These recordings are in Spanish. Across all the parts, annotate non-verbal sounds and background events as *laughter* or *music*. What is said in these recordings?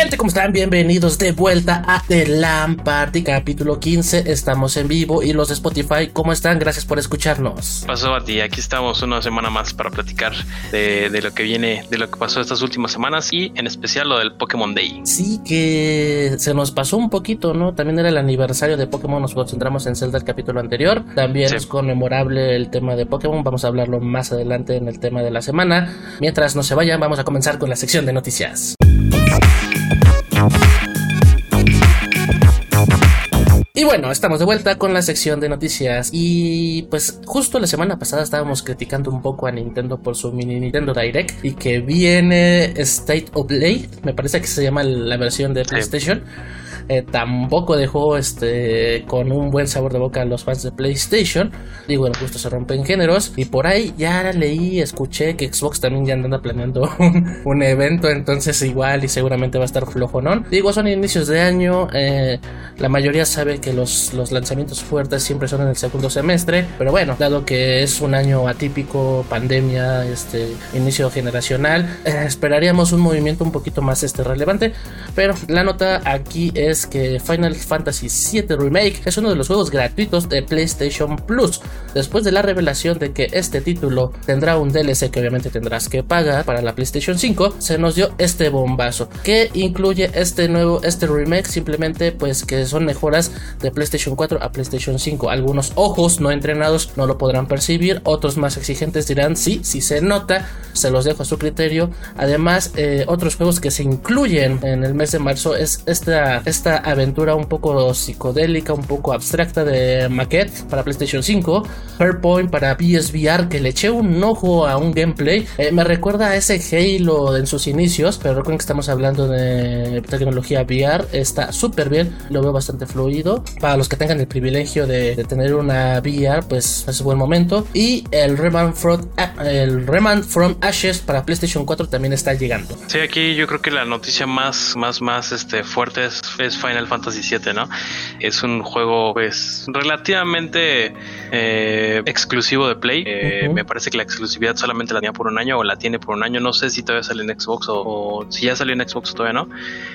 gente, ¿cómo están? Bienvenidos de vuelta a The Lamp Party, capítulo 15. Estamos en vivo y los de Spotify, ¿cómo están? Gracias por escucharnos. Pasó a ti, aquí estamos una semana más para platicar de, de, lo que viene, de lo que pasó estas últimas semanas y en especial lo del Pokémon Day. Sí, que se nos pasó un poquito, ¿no? También era el aniversario de Pokémon, nos concentramos en Zelda el capítulo anterior. También sí. es conmemorable el tema de Pokémon, vamos a hablarlo más adelante en el tema de la semana. Mientras no se vayan, vamos a comenzar con la sección de noticias. Y bueno, estamos de vuelta con la sección de noticias y pues justo la semana pasada estábamos criticando un poco a Nintendo por su mini Nintendo Direct y que viene State of Play, me parece que se llama la versión de PlayStation. Eh, tampoco dejó este con un buen sabor de boca a los fans de PlayStation. Digo, en justo se rompen géneros. Y por ahí ya leí, escuché que Xbox también ya anda planeando *laughs* un, un evento. Entonces, igual y seguramente va a estar flojo, ¿no? Digo, son inicios de año. Eh, la mayoría sabe que los, los lanzamientos fuertes siempre son en el segundo semestre. Pero bueno, dado que es un año atípico, pandemia, este inicio generacional, eh, esperaríamos un movimiento un poquito más este relevante. Pero la nota aquí es que Final Fantasy VII Remake es uno de los juegos gratuitos de PlayStation Plus. Después de la revelación de que este título tendrá un DLC que obviamente tendrás que pagar para la PlayStation 5, se nos dio este bombazo que incluye este nuevo este remake simplemente pues que son mejoras de PlayStation 4 a PlayStation 5. Algunos ojos no entrenados no lo podrán percibir, otros más exigentes dirán sí, sí se nota, se los dejo a su criterio. Además, eh, otros juegos que se incluyen en el mes de marzo es esta esta aventura un poco psicodélica, un poco abstracta de Maquette para PlayStation 5, Hairpoint para PSVR, que le eché un ojo a un gameplay. Eh, me recuerda a ese Halo en sus inicios, pero recuerden que estamos hablando de tecnología VR. Está súper bien, lo veo bastante fluido. Para los que tengan el privilegio de, tener una VR, pues es buen momento. Y el Remand from, el from Ashes para PlayStation 4 también está llegando. Sí, aquí yo creo que la noticia más, más, más este, fuerte es Final Fantasy VII, ¿no? Es un juego, pues, relativamente eh, exclusivo de Play. Eh, uh -huh. Me parece que la exclusividad solamente la tenía por un año o la tiene por un año. No sé si todavía sale en Xbox o, o si ya salió en Xbox todavía no.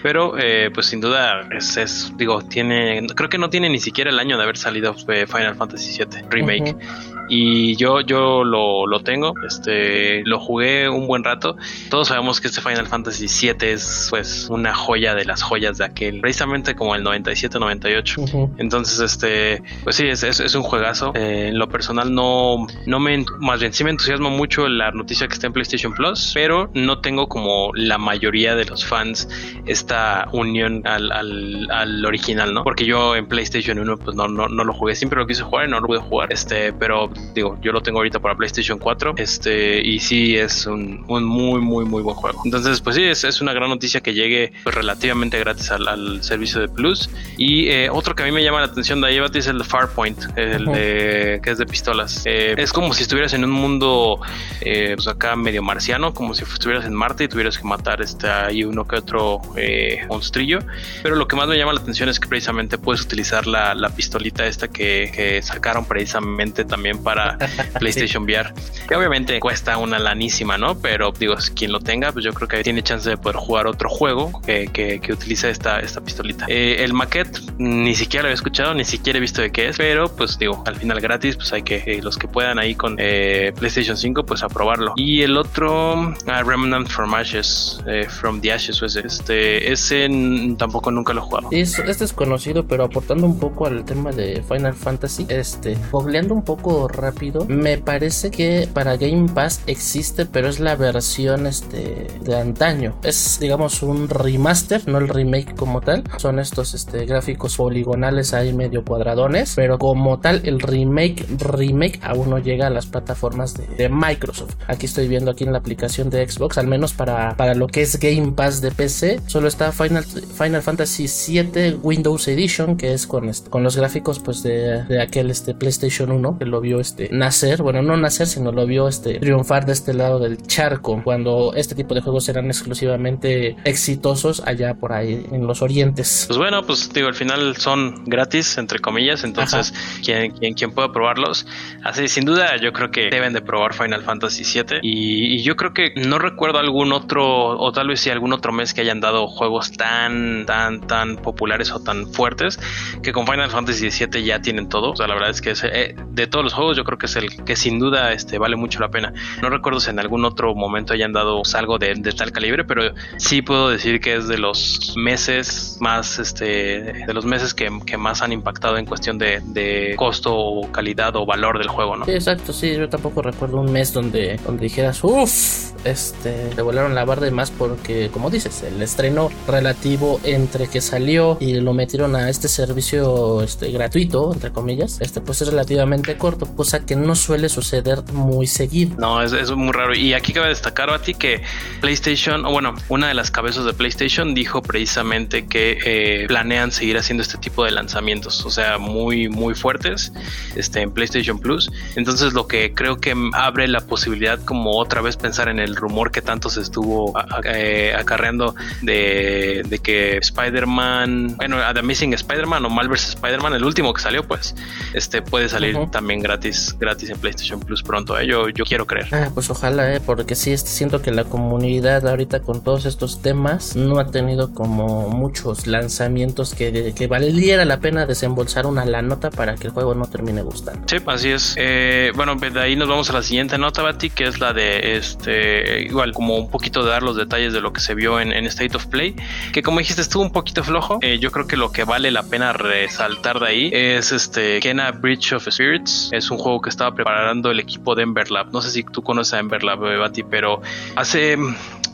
Pero, eh, pues, sin duda, es, es, digo, tiene, creo que no tiene ni siquiera el año de haber salido Final Fantasy VII Remake. Uh -huh. Y yo, yo lo, lo tengo, este, lo jugué un buen rato. Todos sabemos que este Final Fantasy VII es, pues, una joya de las joyas de aquel precisamente como el 97-98. Uh -huh. Entonces, este, pues sí, es, es, es un juegazo. Eh, en lo personal no, no me, más bien sí me entusiasma mucho la noticia que está en PlayStation Plus, pero no tengo como la mayoría de los fans esta unión al, al, al original, ¿no? Porque yo en PlayStation 1 pues no, no, no lo jugué, siempre lo quise jugar y no lo pude jugar, este, pero digo, yo lo tengo ahorita para PlayStation 4, este, y sí es un, un muy, muy, muy buen juego. Entonces, pues sí, es, es una gran noticia que llegue pues, relativamente gratis al, al servicio de Plus. Y eh, otro que a mí me llama la atención de ahí es el Farpoint, el uh -huh. de, que es de pistolas. Eh, es como si estuvieras en un mundo, eh, pues acá medio marciano, como si estuvieras en Marte y tuvieras que matar este, ahí uno que otro eh, monstrillo. Pero lo que más me llama la atención es que precisamente puedes utilizar la, la pistolita esta que, que, sacaron precisamente también para *laughs* PlayStation. VR. Que obviamente cuesta una lanísima, ¿no? Pero digo, quien lo tenga, pues yo creo que tiene chance de poder jugar otro juego que, que, que utilice esta, esta Eh, el maquette ni siquiera lo había escuchado, ni siquiera he visto de qué es, pero pues digo, al final gratis, pues hay que, eh, los que puedan ahí con eh, PlayStation 5, pues aprobarlo. Y el otro, uh, Remnant from Ashes, eh, From the Ashes, pues, este, ese tampoco nunca lo he jugado. Es, este es conocido, pero aportando un poco al tema de Final Fantasy, este, googleando un poco rápido, me parece que para Game Pass existe, pero es la versión este, de antaño. Es, digamos, un remaster, no el remake como tal. Son estos este, gráficos poligonales ahí medio cuadradones, pero como tal el remake remake aún no llega a las plataformas de, Microsoft. Aquí estoy viendo aquí en la aplicación de Xbox, al menos para, para lo que es Game Pass de PC, solo está Final, Final Fantasy VII Windows Edition, que es con, este, con los gráficos pues de, de, aquel este PlayStation 1 que lo vio este nacer, bueno no nacer, sino lo vio este triunfar de este lado del charco, cuando este tipo de juegos eran exclusivamente exitosos allá por ahí en los orientes Pues bueno, pues digo, al final son gratis, entre comillas, entonces quien, quien, quien, pueda probarlos, así sin duda yo creo que deben de probar Final Fantasy VII y, y, yo creo que no recuerdo algún otro, o tal vez sí algún otro mes que hayan dado juegos tan, tan, tan populares o tan fuertes que con Final Fantasy VII ya tienen todo, o sea, la verdad es que es, eh, de todos los juegos yo creo que es el que sin duda este, vale mucho la pena. No recuerdo si en algún otro momento hayan dado algo de, de tal calibre, pero sí puedo decir que es de los meses más, este, de los meses que, que más han impactado en cuestión de, de, costo o calidad o valor del juego, ¿no? Sí, exacto, sí, yo tampoco recuerdo un mes donde, donde dijeras, uff, este, le volaron la barra de más porque, como dices, el estreno relativo entre que salió y lo metieron a este servicio este, gratuito, entre comillas, este, pues es relativamente corto, cosa que no suele suceder muy seguido. No, es, es muy raro. Y aquí cabe destacar, Bati, que PlayStation, o bueno, una de las cabezas de PlayStation dijo precisamente que eh, planean seguir haciendo este tipo de lanzamientos, o sea, muy, muy fuertes este, en PlayStation Plus. Entonces, lo que creo que abre la posibilidad, como otra vez pensar en el rumor que tanto se estuvo eh, acarreando de, de que Spider-Man, bueno, The Amazing Spider-Man o Malverse Spider-Man, el último que salió, pues, este puede salir uh -huh. también gratis, gratis en PlayStation Plus pronto. ¿eh? Yo, yo quiero creer. Ah, pues ojalá, ¿eh? porque sí, siento que la comunidad ahorita con todos estos temas no ha tenido como muchos lanzamientos que, que valiera la pena desembolsar una la nota para que el juego no termine gustando. Sí, así es. Eh, bueno, de ahí nos vamos a la siguiente nota, Bati, que es la de este, igual, como un poquito de dar los detalles de lo que se vio en, State of Play, que como dijiste estuvo un poquito flojo. Eh, yo creo que lo que vale la pena resaltar de ahí es este Kena Bridge of Spirits. Es un juego que estaba preparando el equipo de Ember Lab. No sé si tú conoces a Ember Lab, Bati, pero hace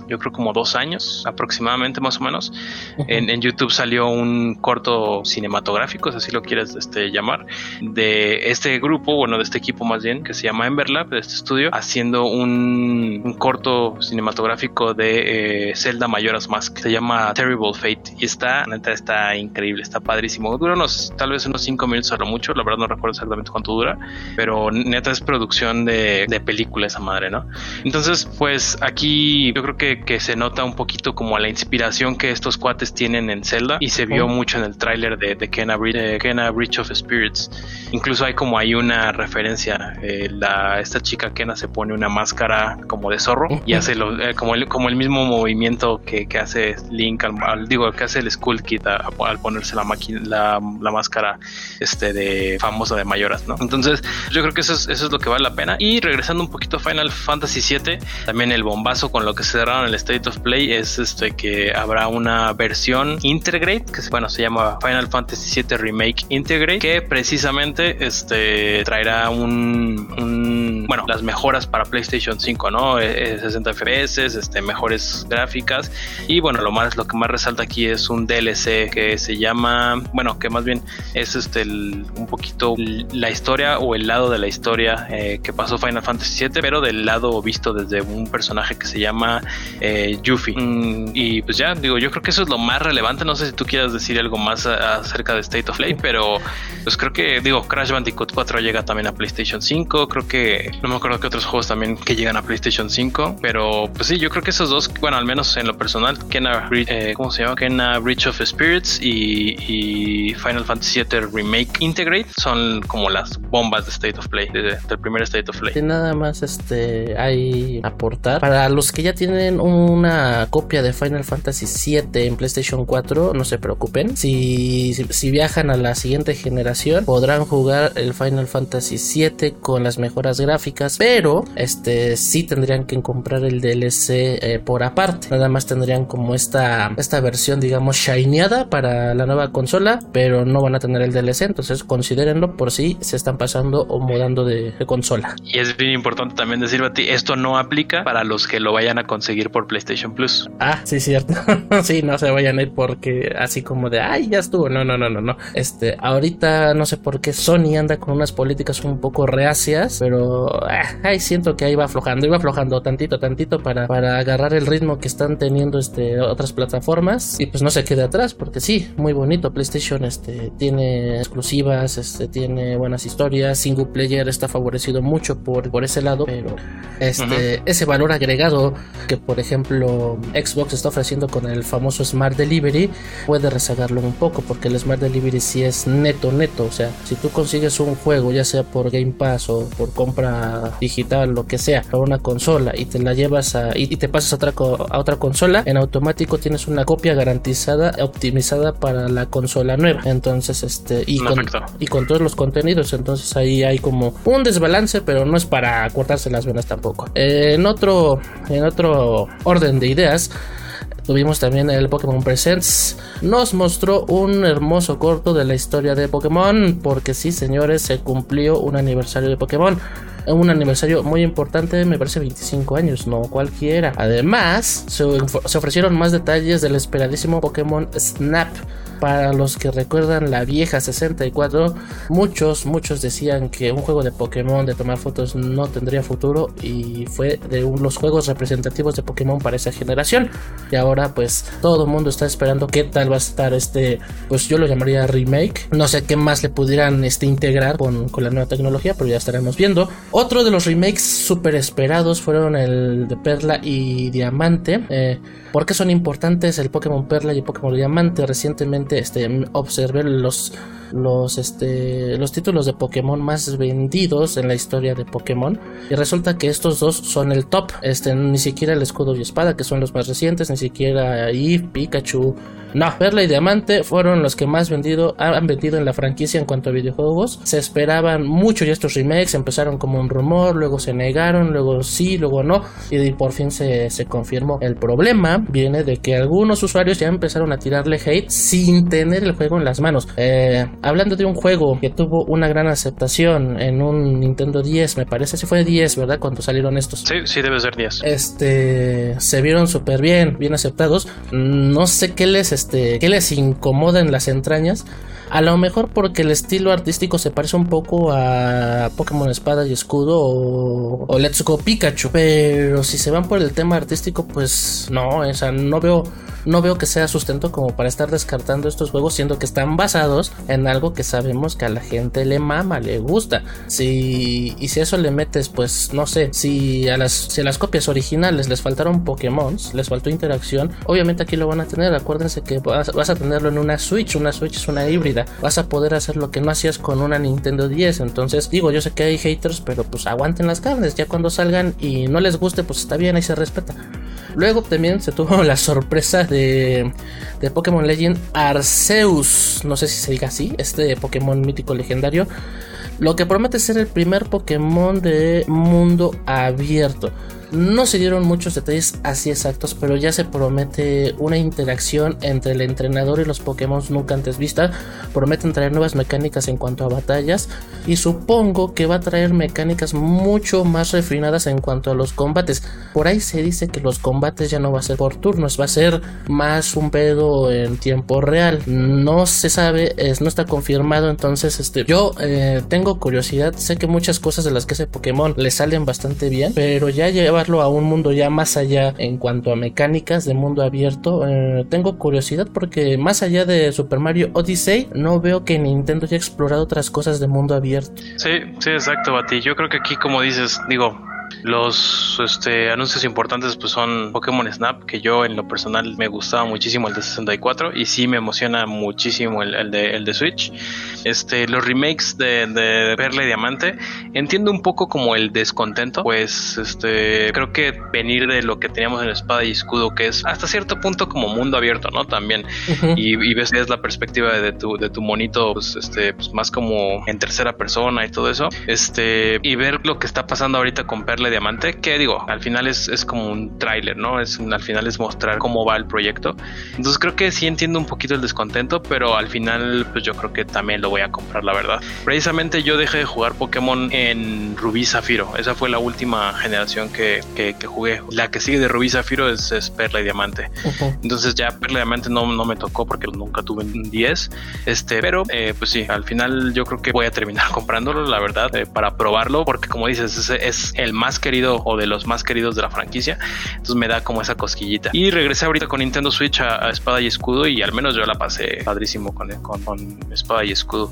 yo creo como dos años aproximadamente más o menos. Uh -huh. en, en, YouTube salió un corto cinematográfico si así lo quieres este, llamar de este grupo bueno de este equipo más bien que se llama Emberlab de este estudio haciendo un, un corto cinematográfico de eh, Zelda Majora's Mask. Se llama Terrible Fate. Y está neta está increíble está padrísimo. Dura unos tal vez unos cinco minutos a lo mucho. La verdad no recuerdo exactamente cuánto dura pero neta es producción de, de película esa madre no entonces pues aquí yo creo que que se nota un poquito como la inspiración que estos cuates tienen en Zelda y se vio oh. mucho en el tráiler de, de Kena, de Kena Bridge of Spirits. Incluso hay como hay una referencia, eh, la, esta chica Kena se pone una máscara como de zorro y hace lo, eh, como, el, como el mismo movimiento que, que hace Link, al, al, digo, que hace el Skull Kid a, a, al ponerse la, la, la, máscara este, de famosa de Mayoras, ¿no? Entonces yo creo que eso es, eso es lo que vale la pena. Y regresando un poquito a Final Fantasy VII, también el bombazo con lo que se cerraron el State of Play es este que habrá una versión Integrate que bueno se llama Final Fantasy VII Remake Integrate que precisamente este traerá un, bueno las mejoras para PlayStation 5 no 60 FPS este mejores gráficas. Y bueno lo más lo que más resalta aquí es un DLC que se llama bueno que más bien es este un poquito la historia o el lado de la historia eh, que pasó Final Fantasy VII pero del lado visto desde un personaje que se llama eh, Yuffie. Mm, y pues ya, digo, yo creo que eso es lo más relevante. No sé si tú quieras decir algo más a, acerca de State of Play, pero pues creo que, digo, Crash Bandicoot 4 llega también a PlayStation 5. Creo que, no me acuerdo que otros juegos también que llegan a PlayStation 5, pero pues sí, yo creo que esos dos, bueno, al menos en lo personal, Kena, eh, ¿cómo se llama? Kena Breach of Spirits y, y, Final Fantasy VII Remake Integrate son como las bombas de State of Play, de, de, del primer State of Play. Nada más este hay aportar para los que ya tienen una copia de Final Fantasy VII en PlayStation 4, no se preocupen. Si, si, viajan a la siguiente generación, podrán jugar el Final Fantasy VII con las mejoras gráficas, pero este sí tendrían que comprar el DLC eh, por aparte. Nada más tendrían como esta, esta versión, digamos, shineada para la nueva consola, pero no van a tener el DLC, entonces considérenlo por si se están pasando o mudando de, de consola. Y es bien importante también decir, Bati, esto no aplica para los que lo vayan a conseguir por PlayStation Plus. Ah, sí, cierto. *laughs* sí, no se vayan a ir porque así como de, ay, ya estuvo. No, no, no, no, no. Este, ahorita no sé por qué Sony anda con unas políticas un poco reacias, pero ah, ahí siento que ahí va aflojando, iba aflojando tantito, tantito para, para agarrar el ritmo que están teniendo este, otras plataformas y pues no se quede atrás, porque sí, muy bonito. PlayStation este, tiene exclusivas, este, tiene buenas historias, single player está favorecido mucho por, por ese lado, pero este, ese valor agregado que por ejemplo Xbox está ofreciendo con el famoso Smart Delivery puede rezagarlo un poco, porque el Smart Delivery sí es neto, neto, o sea, si tú consigues un juego, ya sea por Game Pass o por compra digital, lo que sea, para una consola y te la llevas a, y, te pasas a otra, a otra consola, en automático tienes una copia garantizada, optimizada para la consola nueva. Entonces, este, y, con, y con todos los contenidos, entonces ahí hay como un desbalance, pero no es para cortarse las venas tampoco. en otro, en otro orden de ideas, Tuvimos también el Pokémon Presents. Nos mostró un hermoso corto de la historia de Pokémon. Porque sí, señores, se cumplió un aniversario de Pokémon. Un aniversario muy importante, me parece 25 años, no cualquiera. Además, se, se ofrecieron más detalles del esperadísimo Pokémon Snap para los que recuerdan la vieja 64, muchos, muchos decían que un juego de Pokémon de tomar fotos no tendría futuro y fue de los juegos representativos de Pokémon para esa generación. Y ahora pues todo el mundo está esperando qué tal va a estar este, pues yo lo llamaría remake. No sé qué más le pudieran este, integrar con, con la nueva tecnología, pero ya estaremos viendo. Otro de los remakes súper esperados fueron el de Perla y Diamante. Eh, ¿Por qué son importantes el Pokémon Perla y el Pokémon Diamante? Recientemente este, observé los los, este, los títulos de Pokémon más vendidos en la historia de Pokémon. Y resulta que estos dos son el top. Este, ni siquiera el escudo y espada, que son los más recientes, ni siquiera Eve, Pikachu. No, Perla y Diamante fueron los que más vendido, han vendido en la franquicia en cuanto a videojuegos. Se esperaban mucho ya estos remakes, empezaron como un rumor, luego se negaron, luego sí, luego no, y por fin se, se confirmó. El problema viene de que algunos usuarios ya empezaron a tirarle hate sin tener el juego en las manos. Eh, hablando de un juego que tuvo una gran aceptación en un Nintendo 10, me parece, si fue 10, ¿verdad? Cuando salieron estos. Sí, sí, debe ser 10. Este, se vieron súper bien, bien aceptados. No sé qué les, este, qué les incomoda en las entrañas. A lo mejor porque el estilo artístico se parece un poco a Pokémon Espada y Escudo o, o Let's Go Pikachu. Pero si se van por el tema artístico, pues no, o sea, no veo no veo que sea sustento como para estar descartando estos juegos, siendo que están basados en algo que sabemos que a la gente le mama, le gusta. Si, y si eso le metes, pues no sé, si a las, si las copias originales les faltaron Pokémon, les faltó interacción, obviamente aquí lo van a tener. Acuérdense que vas, a tenerlo en una Switch, una Switch es una híbrida. Vas a poder hacer lo que no hacías con una Nintendo 10. Entonces, digo, yo sé que hay haters, pero pues aguanten las carnes. Ya cuando salgan y no les guste, pues está bien, ahí se respeta. Luego también se tuvo *laughs* la sorpresa de, de Pokémon Legend Arceus, no sé si se diga así, este Pokémon mítico legendario, lo que promete ser el primer Pokémon de mundo abierto. No se dieron muchos detalles así exactos, pero ya se promete una interacción entre el entrenador y los Pokémon nunca antes vista. Prometen traer nuevas mecánicas en cuanto a batallas y supongo que va a traer mecánicas mucho más refinadas en cuanto a los combates. Por ahí se dice que los combates ya no va a ser por turnos, va a ser más un pedo en tiempo real. No se sabe, es, no está confirmado, entonces este, yo eh, tengo curiosidad, sé que muchas cosas de las que hace Pokémon le salen bastante bien, pero ya lleva a un mundo ya más allá en cuanto a mecánicas de mundo abierto. Eh, tengo curiosidad porque más allá de Super Mario Odyssey, no veo que Nintendo haya explorado otras cosas de mundo abierto. Sí, sí, exacto, Bati. Yo creo que aquí, como dices, digo, los este, anuncios importantes pues son Pokémon Snap, que yo en lo personal me gustaba muchísimo el de 64 y sí me emociona muchísimo el, de, el de Switch. Este, los remakes de, de Perla y Diamante, entiendo un poco como el descontento, pues este, creo que venir de lo que teníamos en Espada y Escudo, que es hasta cierto punto como mundo abierto, ¿no? También. y, y, ves la perspectiva de tu, de tu monito, pues, este, pues más como en tercera persona y todo eso. Este, y ver lo que está pasando ahorita con Perla Perla Diamante, que digo, al final es, es como un tráiler, ¿no? Es al final es mostrar cómo va el proyecto. Entonces creo que sí entiendo un poquito el descontento, pero al final pues yo creo que también lo voy a comprar, la verdad. Precisamente yo dejé de jugar Pokémon en Rubí Zafiro. Esa fue la última generación que, que, jugué. La que sigue de Rubí Zafiro es, es Perla y Diamante. Entonces ya Perla y Diamante no, no me tocó porque nunca tuve un 10. Este, pero eh, pues sí, al final yo creo que voy a terminar *laughs* comprándolo, la verdad, eh, para probarlo, porque como dices, es, es, el más querido o de los más queridos de la franquicia. Entonces me da como esa cosquillita. Y regresé ahorita con Nintendo Switch a, Espada y Escudo y al menos yo la pasé padrísimo con, con, con, Espada y Escudo.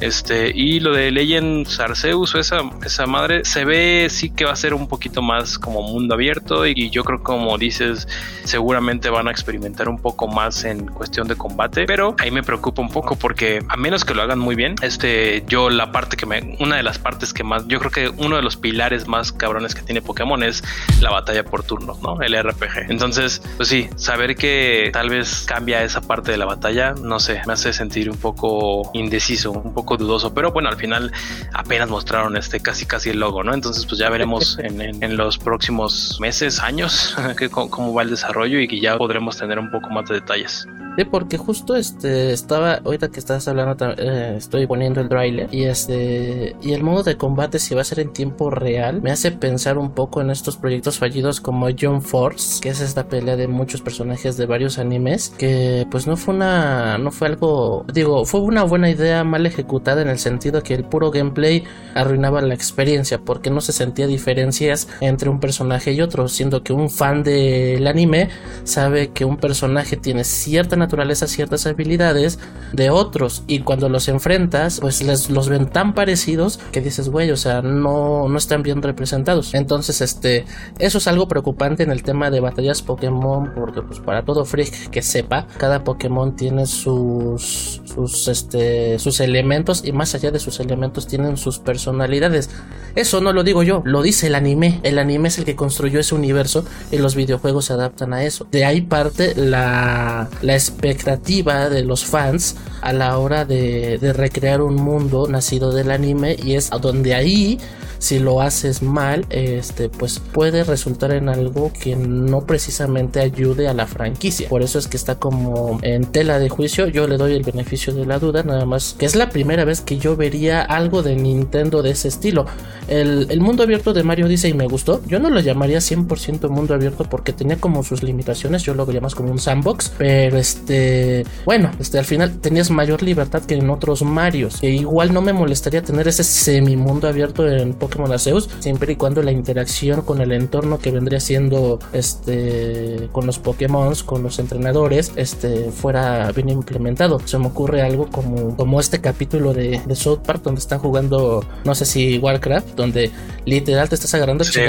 Este, y lo de Legend Arceus esa, esa madre, se ve sí que va a ser un poquito más como mundo abierto y yo creo como dices, seguramente van a experimentar un poco más en cuestión de combate, pero ahí me preocupa un poco porque a menos que lo hagan muy bien, este, yo la parte que me, una de las partes que más, yo creo que uno de los pilares más cabrones que tiene Pokémon es la batalla por turnos, ¿no? El RPG. Entonces, pues sí, saber que tal vez cambia esa parte de la batalla, no sé, me hace sentir un poco indeciso, un poco dudoso, pero bueno, al final apenas mostraron este casi casi el logo, ¿no? Entonces, pues ya veremos *laughs* en, en, los próximos meses, años, *laughs* que, cómo va el desarrollo y que ya podremos tener un poco más de detalles. Sí, porque justo este estaba, ahorita que estás hablando, eh, estoy poniendo el trailer y este y el modo de combate si va a ser en tiempo real me hace pensar un poco en estos proyectos fallidos como John Force, que es esta pelea de muchos personajes de varios animes, que pues no fue una, no fue algo, digo, fue una buena idea mal ejecutada en el sentido que el puro gameplay arruinaba la experiencia porque no se sentía diferencias entre un personaje y otro, siendo que un fan del anime sabe que un personaje tiene cierta naturaleza ciertas habilidades de otros y cuando los enfrentas pues les, los ven tan parecidos que dices güey o sea no, no están bien representados entonces este eso es algo preocupante en el tema de batallas Pokémon porque pues para todo freak que sepa cada Pokémon tiene sus sus este sus elementos y más allá de sus elementos tienen sus personalidades. Eso no lo digo yo lo dice el anime. El anime es el que construyó ese universo y los videojuegos se adaptan a eso. De ahí parte la, la expectativa de los fans a la hora de, de recrear un mundo nacido del anime y es donde ahí si lo haces mal, este, pues puede resultar en algo que no precisamente ayude a la franquicia. Por eso es que está como en tela de juicio. Yo le doy el beneficio de la duda, nada más que es la primera vez que yo vería algo de Nintendo de ese estilo. El, el mundo abierto de Mario dice y me gustó. Yo no lo llamaría 100% mundo abierto porque tenía como sus limitaciones. Yo lo vería más como un sandbox. Pero este, bueno, este, al final tenías mayor libertad que en otros Marios. Que igual no me molestaría tener ese semi mundo abierto en Pokémon Arceus, siempre y cuando la interacción con el entorno que vendría siendo este con los Pokémon, con los entrenadores, este fuera bien implementado. Se me ocurre algo como, como este capítulo de, de South Park donde están jugando, no sé si Warcraft, donde literal te estás agarrando sí,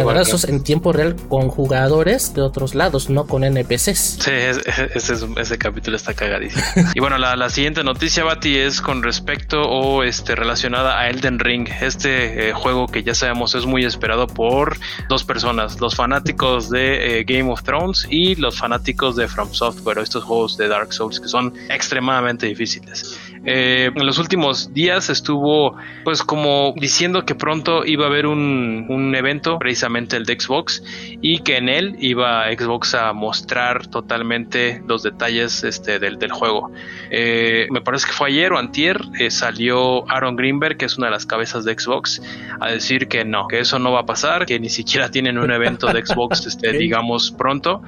en tiempo real con jugadores de otros lados, no con NPCs. Sí, ese, ese capítulo está cagadísimo. y bueno, la, la, siguiente noticia, Bati, es con respecto o este relacionada a Elden Ring, este eh, juego que ya ya sabemos es muy esperado por dos personas, los fanáticos de eh, Game of Thrones y los fanáticos de From Software, estos juegos de Dark Souls que son extremadamente difíciles. Eh, en los últimos días estuvo pues como diciendo que pronto iba a haber un, un, evento, precisamente el de Xbox, y que en él iba Xbox a mostrar totalmente los detalles este, del, del juego. Eh, me parece que fue ayer o antier, eh, salió Aaron Greenberg, que es una de las cabezas de Xbox, a decir que no, que eso no va a pasar, que ni siquiera tienen un evento de Xbox, *laughs* este, digamos, pronto.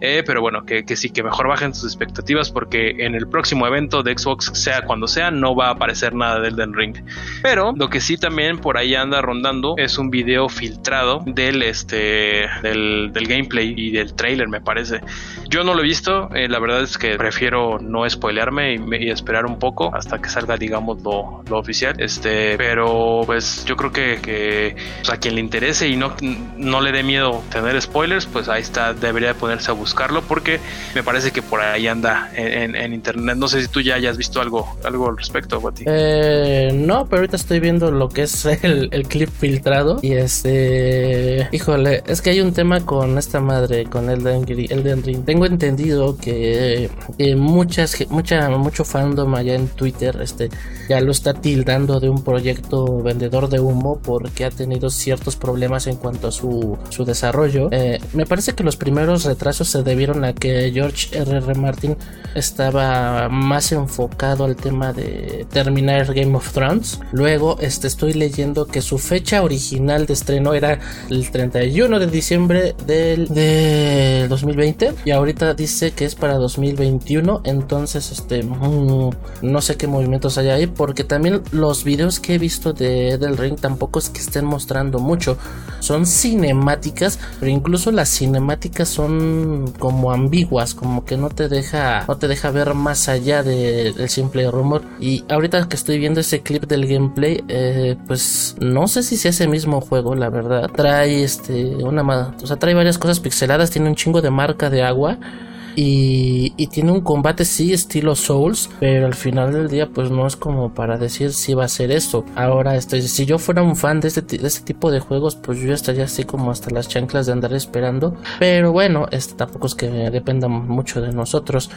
Eh, pero bueno, que, que, sí, que mejor bajen sus expectativas porque en el próximo evento de Xbox, sea cuando sea, no va a aparecer nada del Elden Ring. Pero lo que sí también por ahí anda rondando es un video filtrado del, este, del, del gameplay y del trailer, me parece. Yo no lo he visto, eh, la verdad es que prefiero no spoilearme y, y, esperar un poco hasta que salga, digamos, lo, lo, oficial. Este, pero pues yo creo que, que pues, a quien le interese y no, no le dé miedo tener spoilers, pues ahí está, debería ponerse a buscar buscarlo porque me parece que por ahí anda en, internet. No sé si tú ya hayas visto algo, algo al respecto, Guati. Eh, no, pero ahorita estoy viendo lo que es el, clip filtrado y este, híjole, es que hay un tema con esta madre, con Elden, Elden Ring. Tengo entendido que muchas, mucha, mucho fandom allá en Twitter, este, ya lo está tildando de un proyecto vendedor de humo porque ha tenido ciertos problemas en cuanto a su, su desarrollo. Eh, me parece que los primeros retrasos se debieron a que George R.R. R. Martin estaba más enfocado al tema de terminar Game of Thrones. Luego este, estoy leyendo que su fecha original de estreno era el 31 de diciembre del de 2020 y ahorita dice que es para 2021. Entonces, este, mm, no sé qué movimientos hay ahí porque también los videos que he visto de del Ring tampoco es que estén mostrando mucho. Son cinemáticas, pero incluso las cinemáticas son como ambiguas, como que no te deja no te deja ver más allá del simple rumor. Y ahorita que estoy viendo ese clip del gameplay, eh, pues no sé si sea ese mismo juego, la verdad. Trae este una, o sea, trae varias cosas pixeladas, tiene un chingo de marca de agua. Y, tiene un combate sí estilo Souls, pero al final del día pues no es como para decir si va a ser eso. Ahora, este, si yo fuera un fan de este, de este tipo de juegos, pues yo estaría así como hasta las chanclas de andar esperando. Pero bueno, este tampoco es que dependa mucho de nosotros.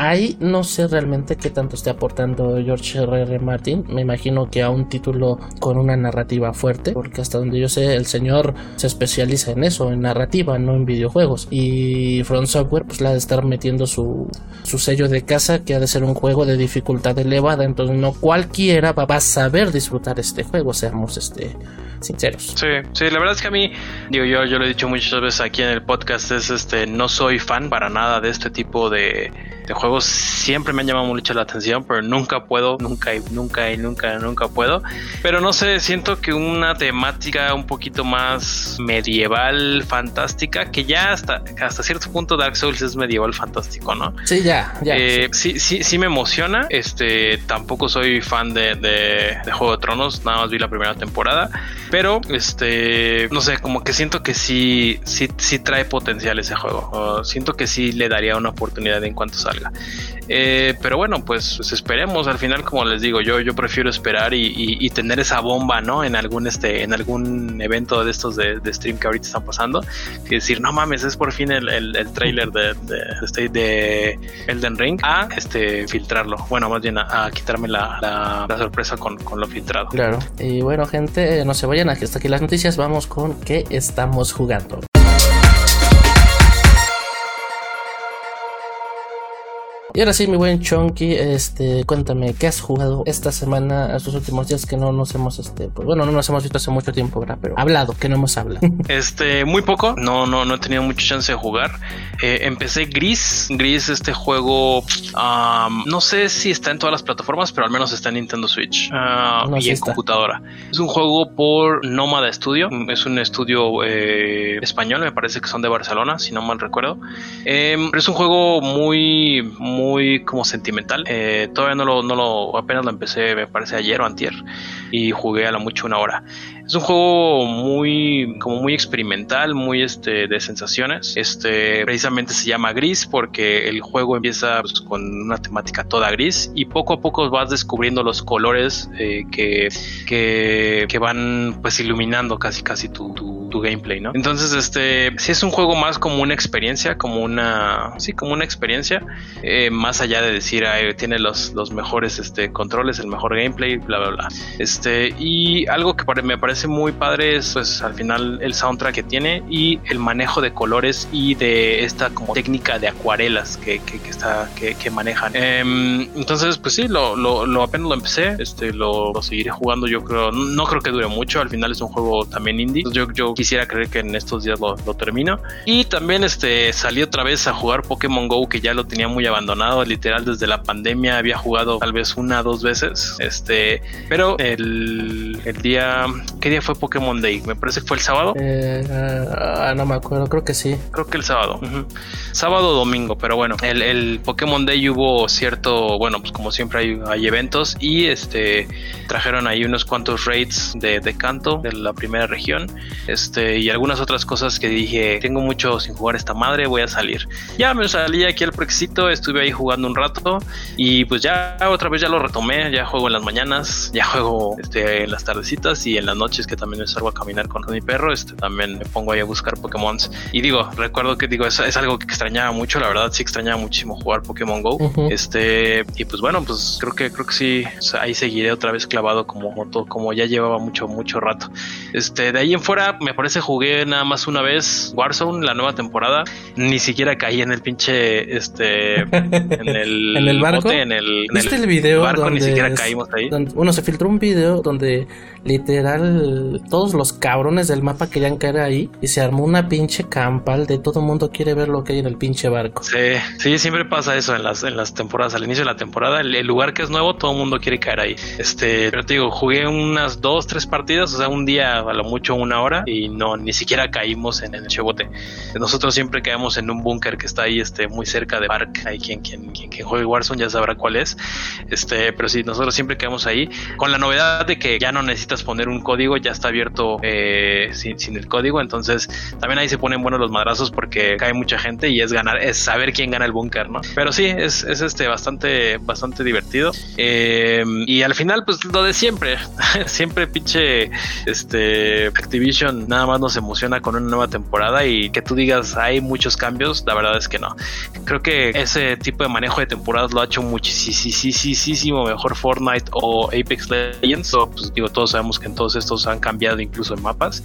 Ahí no sé realmente qué tanto esté aportando George R. R. Martin. Me imagino que a un título con una narrativa fuerte, porque hasta donde yo sé, el señor se especializa en eso, en narrativa, no en videojuegos. Y Front Software, pues la de estar metiendo su, su sello de casa, que ha de ser un juego de dificultad elevada. Entonces, no cualquiera va, a saber disfrutar este juego, seamos este sinceros. Sí, sí, la verdad es que a mí, digo yo, yo lo he dicho muchas veces aquí en el podcast, es este, no soy fan para nada de este tipo de de juegos siempre me han llamado mucho la atención, pero nunca puedo, nunca y nunca y nunca, nunca puedo. Pero no sé, siento que una temática un poquito más medieval, fantástica, que ya hasta, hasta cierto punto Dark Souls es medieval fantástico, ¿no? Sí, ya, ya. Eh, sí. sí, sí, me emociona. Este, tampoco soy fan de, de, Juego de Tronos, nada más vi la primera temporada, pero este, no sé, como que siento que sí, sí, sí trae potencial ese juego. siento que sí le daría una oportunidad en cuanto salga. Eh, pero bueno, pues, pues, esperemos. Al final, como les digo, yo, yo prefiero esperar y, tener esa bomba, ¿no? En algún este, en algún evento de estos de, stream que ahorita están pasando. Y decir, no mames, es por fin el, el, trailer de, de, de, Elden Ring. A este filtrarlo. Bueno, más bien a, quitarme la, sorpresa con, con, lo filtrado. Claro. Y bueno, gente, no se vayan. Hasta aquí las noticias. Vamos con qué estamos jugando. Y ahora sí, mi buen Chonky, este, cuéntame, ¿qué has jugado esta semana, estos últimos días que no nos hemos, este, pues bueno, no nos hemos visto hace mucho tiempo, ¿verdad? Pero hablado, que no hemos hablado. *laughs* Este, muy poco, no, no, no he tenido mucha chance de jugar. Eh, empecé Gris, Gris, este juego, no sé si está en todas las plataformas, pero al menos está en Nintendo Switch uh, y en computadora. Es un juego por Nómada Studio, es un estudio eh, español, me parece que son de Barcelona, si no mal recuerdo. Em, es un juego muy, muy muy como sentimental. Eh, todavía no lo, no lo, apenas lo empecé, me parece ayer o antier, y jugué a la mucho una hora. Es un juego muy, como muy experimental, muy este, de sensaciones. Este, precisamente se llama Gris porque el juego empieza pues, con una temática toda gris y poco a poco vas descubriendo los colores eh, que, que, van pues iluminando casi casi tu, tu, gameplay, ¿no? Entonces, este, sí es un juego más como una experiencia, como una, sí, como una experiencia, eh, más allá de decir, tiene los, los mejores este, controles, el mejor gameplay, bla, bla, bla. Este, y algo que me parece muy padre es pues al final el soundtrack que tiene y el manejo de colores y de esta como técnica de acuarelas que, que, está que, manejan. Em, entonces pues sí lo, lo, apenas lo empecé este lo, seguiré jugando yo creo no creo que dure mucho al final es un juego también indie. Yo, yo quisiera creer que en estos días lo, lo termino. Y también este salí otra vez a jugar Pokémon Go que ya lo tenía muy abandonado literal desde la pandemia había jugado tal vez una o dos veces este pero el, el día que ¿qué día fue Pokémon Day? Me parece que fue el sábado. Eh, ah, no me acuerdo, creo que sí. Creo que el sábado. Sábado o domingo, pero bueno, el, el, Pokémon Day hubo cierto, bueno, pues como siempre hay, hay eventos y este trajeron ahí unos cuantos raids de, de canto de la primera región este y algunas otras cosas que dije, tengo mucho sin jugar esta madre, voy a salir. Ya me salí aquí al prexito, estuve ahí jugando un rato y pues ya otra vez ya lo retomé, ya juego en las mañanas, ya juego este, en las tardecitas y en las noches que también me salgo a caminar con mi perro, este también me pongo ahí a buscar Pokémon y digo, recuerdo que digo, es, es algo que extrañaba mucho, la verdad sí extrañaba muchísimo jugar Pokémon Go. Este, y pues bueno, pues creo que creo que sí, ahí seguiré otra vez clavado como moto, como ya llevaba mucho mucho rato. Este, de ahí en fuera me parece jugué nada más una vez Warzone la nueva temporada, ni siquiera caí en el pinche este en *laughs* el, ¿En el barco, en el, ¿Viste el, video barco donde ni siquiera caímos ahí. bueno, se filtró un video donde literal todos los cabrones del mapa querían caer ahí y se armó una pinche campal de todo mundo quiere ver lo que hay en el pinche barco. Sí, sí, siempre pasa eso en las, en las temporadas, al inicio de la temporada, el, lugar que es nuevo, todo mundo quiere caer ahí. Este, pero te digo, jugué unas dos, tres partidas, o sea, un día a lo mucho una hora y no, ni siquiera caímos en, el chebote. Nosotros siempre caemos en un búnker que está ahí, este, muy cerca de Bark. Hay quien, quien, quien, quien juegue Warzone ya sabrá cuál es. Este, pero sí, nosotros siempre caemos ahí, con la novedad de que ya no necesitas poner un código, ya está abierto eh, sin, el código, entonces también ahí se ponen buenos los madrazos porque cae mucha gente y es ganar, es saber quién gana el búnker, ¿no? Pero sí, es, es, este bastante, bastante divertido. Eh, y al final, pues lo de siempre, *laughs* siempre pinche este Activision nada más nos emociona con una nueva temporada y que tú digas hay muchos cambios, la verdad es que no. Creo que ese tipo de manejo de temporadas lo ha hecho muchísimo mejor Fortnite o Apex Legends. O, pues digo, todos sabemos que en todos estos han cambiado incluso en mapas.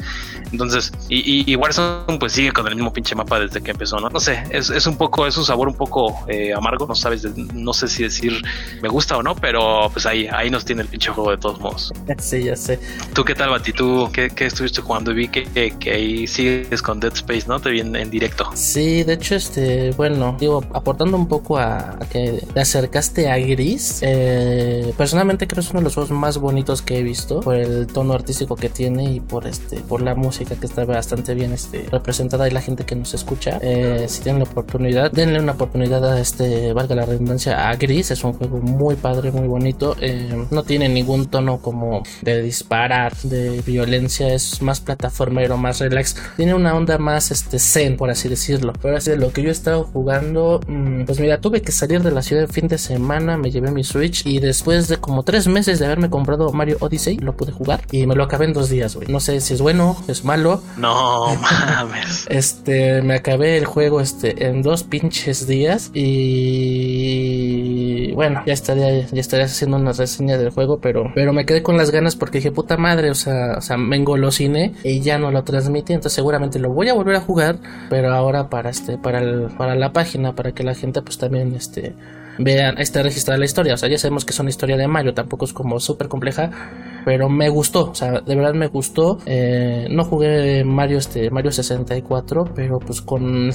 Entonces, y, y, Warzone pues sigue con el mismo pinche mapa desde que empezó, ¿no? No sé, es, es un poco, es un sabor un poco eh, amargo, no sabes, no sé si decir me gusta o no, pero pues ahí, ahí nos tiene el pinche juego de todos modos. *laughs* Sí, ya sé. ¿Tú qué tal, Bati? ¿Tú qué, qué estuviste jugando? Vi que, que, que, ahí sigues con Dead Space, ¿no? Te vi en, en, directo. Sí, de hecho, este, bueno, digo, aportando un poco a, a que te acercaste a Gris, eh, personalmente creo que es uno de los juegos más bonitos que he visto el tono artístico que tiene y por este, por la música que está bastante bien este, representada y la gente que nos escucha. Eh, si tienen la oportunidad, denle una oportunidad a este, valga la redundancia, a Gris. Es un juego muy padre, muy bonito. Eh, no tiene ningún tono como de disparar, de violencia. Es más plataformero, más relax. Tiene una onda más este, zen, por así decirlo. Pero así de lo que yo he estado jugando, mmm, pues mira, tuve que salir de la ciudad el fin de semana. Me llevé mi Switch y después de como tres meses de haberme comprado Mario Odyssey, lo pude jugar y me lo acabé en dos días, güey. No sé si es bueno, es malo. No mames. *laughs* este, me acabé el juego este en dos pinches días y bueno, ya estaría ya estaría haciendo una reseña del juego, pero pero me quedé con las ganas porque dije, puta madre, o sea, o sea, me engolosiné y ya no lo transmití, entonces seguramente lo voy a volver a jugar, pero ahora para este para el, para la página para que la gente pues también este vean, está registrada la historia. O sea, ya sabemos que es una historia de Mario, tampoco es como súper compleja, pero me gustó, o sea, de verdad me gustó. Eh, no jugué Mario, este, Mario 64, pero pues con el,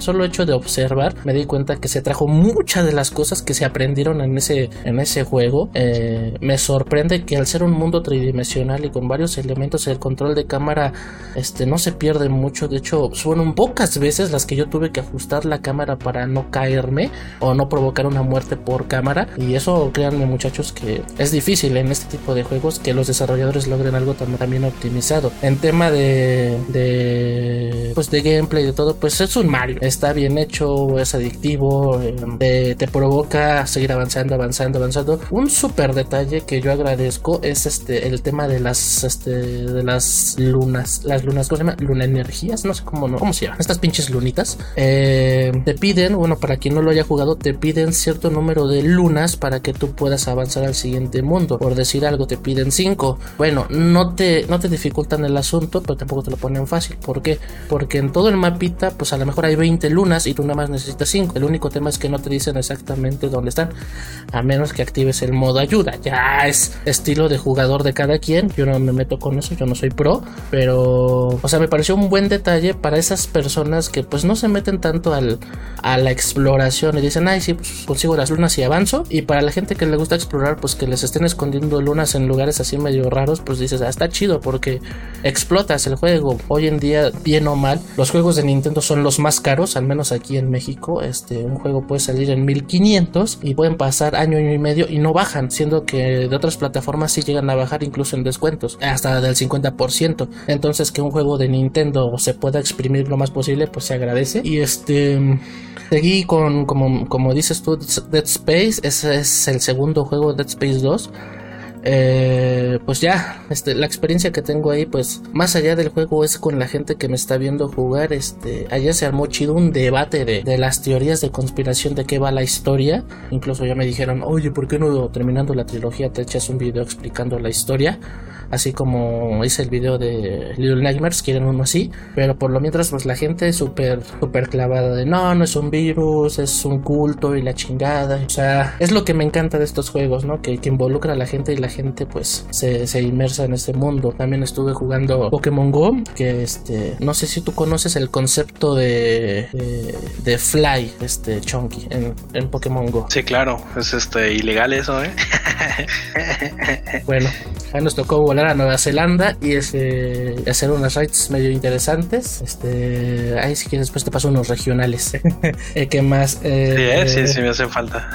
solo hecho de observar, me di cuenta que se trajo muchas de las cosas que se aprendieron en ese, en ese juego. Eh, me sorprende que al ser un mundo tridimensional y con varios elementos, el control de cámara este, no se pierde mucho. De hecho, fueron pocas veces las que yo tuve que ajustar la cámara para no caerme o no provocar una muerte por cámara. Y eso, créanme, muchachos, que es difícil en este tipo de juegos que los desarrolladores logren algo también optimizado. En tema de, pues de gameplay de todo, pues es un Mario. Está bien hecho, es adictivo, eh, te, te, provoca seguir avanzando, avanzando, avanzando. Un súper detalle que yo agradezco es este el tema de las este de las lunas, las lunas, ¿cómo se llama? Luna energías, no sé cómo no, cómo se llaman, estas pinches lunitas. Eh, te piden, bueno, para quien no lo haya jugado, te piden cierto número de lunas para que tú puedas avanzar al siguiente mundo. Por decir algo, te piden 5. Bueno, no te, no te dificultan el asunto, pero tampoco te lo ponen fácil. ¿Por qué? Porque en todo el mapita, pues a lo mejor hay 20 lunas y tú nada más necesitas 5. El único tema es que no te dicen exactamente dónde están, a menos que actives el modo ayuda. Ya es estilo de jugador de cada quien. Yo no me meto con eso, yo no soy pro, pero, o sea, me pareció un buen detalle para esas personas que pues no se meten tanto al, a la exploración y dicen, ay, sí, pues consigo las lunas y avanzo. Y para la gente que le gusta explorar, pues que les estén escondiendo lunas en lugares así medio raros, pues dices, ah, está chido porque explotas el juego. Hoy en día, bien o mal, los juegos de Nintendo son los más caros, al menos aquí en México. Este, un juego puede salir en 1500 y pueden pasar año, año y medio y no bajan, siendo que de otras plataformas sí llegan a bajar incluso en descuentos, hasta del 50%. Entonces que un juego de Nintendo se pueda exprimir lo más posible, pues se agradece. Y este... Seguí con, como, como dices tú, Dead Space. Ese es el segundo juego, Dead Space 2. Eh, pues ya, este, la experiencia que tengo ahí, pues más allá del juego es con la gente que me está viendo jugar. Este, allá se armó chido un debate de, de las teorías de conspiración de qué va la historia. Incluso ya me dijeron, oye, ¿por qué no terminando la trilogía te echas un video explicando la historia? Así como hice el video de Little Nightmares, quieren uno así, pero por lo mientras pues la gente es súper, súper clavada de no, no es un virus, es un culto y la chingada, o sea, es lo que me encanta de estos juegos, ¿no? Que, que involucra a la gente y la gente pues se, se inmersa en este mundo. También estuve jugando Pokémon Go, que este, no sé si tú conoces el concepto de, de, Fly, este Chunky, en, en Pokémon Go. Sí, claro, es este ilegal eso, ¿eh? *laughs* bueno, ya nos tocó volar a Nueva Zelanda y este, hacer unas rides medio interesantes. Este, ahí si quieres después te paso unos regionales. Eh, ¿Qué más? Eh, sí, sí, sí, me hacen falta.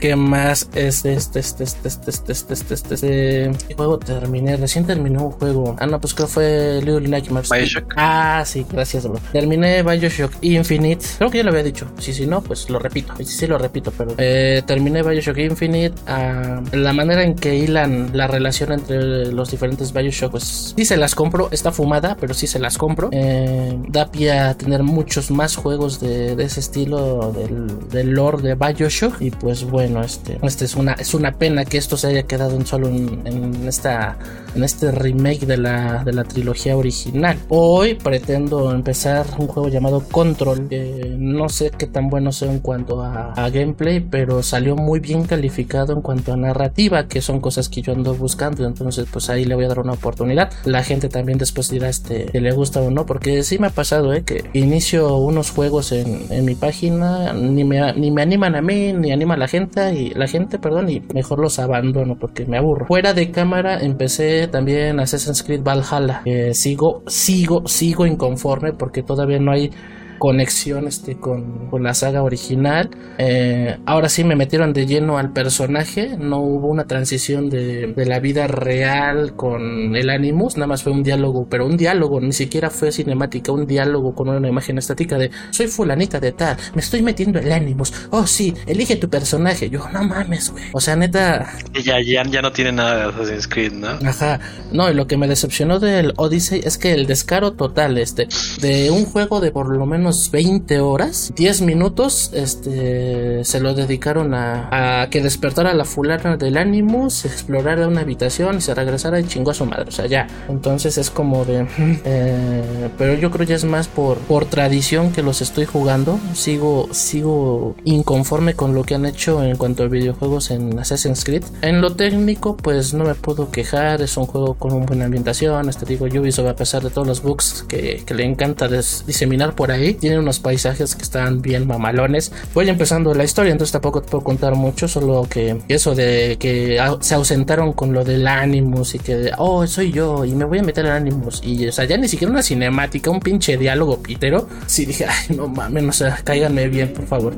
¿Qué más? Este, este, este, este, este, este, este, este, este, este, ¿Qué juego terminé? Recién terminé un juego. Ah, no, pues creo que fue Little Nightmares. Bioshock. Ah, sí, gracias, bro. Terminé Bioshock Infinite. Creo que ya lo había dicho. Si, si no, pues lo repito. Sí, sí, lo repito, pero eh, terminé Bioshock Infinite. Uh, la manera en que hilan la relación entre los diferentes Bioshock, pues sí se las compro. Está fumada, pero sí se las compro. Eh, da pie a tener muchos más juegos de, ese estilo del, del, lore de Bioshock. Y pues bueno, este, este es una, es una pena que esto se haya quedado en solo en, esta, en este remake de la, de la trilogía original. Hoy pretendo empezar un juego llamado Control. Que no sé qué tan bueno sea en cuanto a, gameplay, pero salió muy bien calificado en cuanto a narrativa, que son cosas que yo ando buscando. Entonces, pues ahí le voy a dar una oportunidad. La gente también después dirá este le gusta o no, porque sí me ha pasado, ¿eh? que inicio unos juegos en, en mi página, ni me, ni me animan a mí, ni anima a la gente, y la gente, perdón, y mejor los abandono porque me aburro. Fuera de cámara empecé también Assassin's Creed Valhalla. sigo, sigo, sigo inconforme porque todavía no hay conexión este, con, la saga original. Eh, ahora sí me metieron de lleno al personaje, no hubo una transición de, la vida real con el Animus, nada más fue un diálogo, pero un diálogo, ni siquiera fue cinemática, un diálogo con una imagen estática de soy fulanita de tal, me estoy metiendo el Animus, oh sí, elige tu personaje. Yo, no mames, güey. O sea, neta. Ya, ya, ya no tiene nada de Assassin's Creed, ¿no? Ajá. No, y lo que me decepcionó del Odyssey es que el descaro total, este, de un juego de por lo menos 20 horas, 10 minutos, este, se lo dedicaron a, que despertara la fulana del Animus, explorara una habitación y se regresara y chingó a su madre, o sea, ya. Entonces es como de, *laughs* eh, pero yo creo ya es más por, por tradición que los estoy jugando, sigo, sigo inconforme con lo que han hecho en cuanto a videojuegos en Assassin's Creed. En lo técnico, pues no me puedo quejar, es un juego con una buena ambientación, este digo Ubisoft a pesar de todos los bugs que, que le encanta diseminar por ahí, tiene unos paisajes que están bien mamalones. Voy empezando la historia, entonces tampoco te puedo contar mucho, solo que eso de que se ausentaron con lo del Animus y que, oh, soy yo y me voy a meter al Animus. Y, o sea, ya ni siquiera una cinemática, un pinche diálogo pitero. Sí dije, ay, no mames, no sé, cáiganme bien, por favor.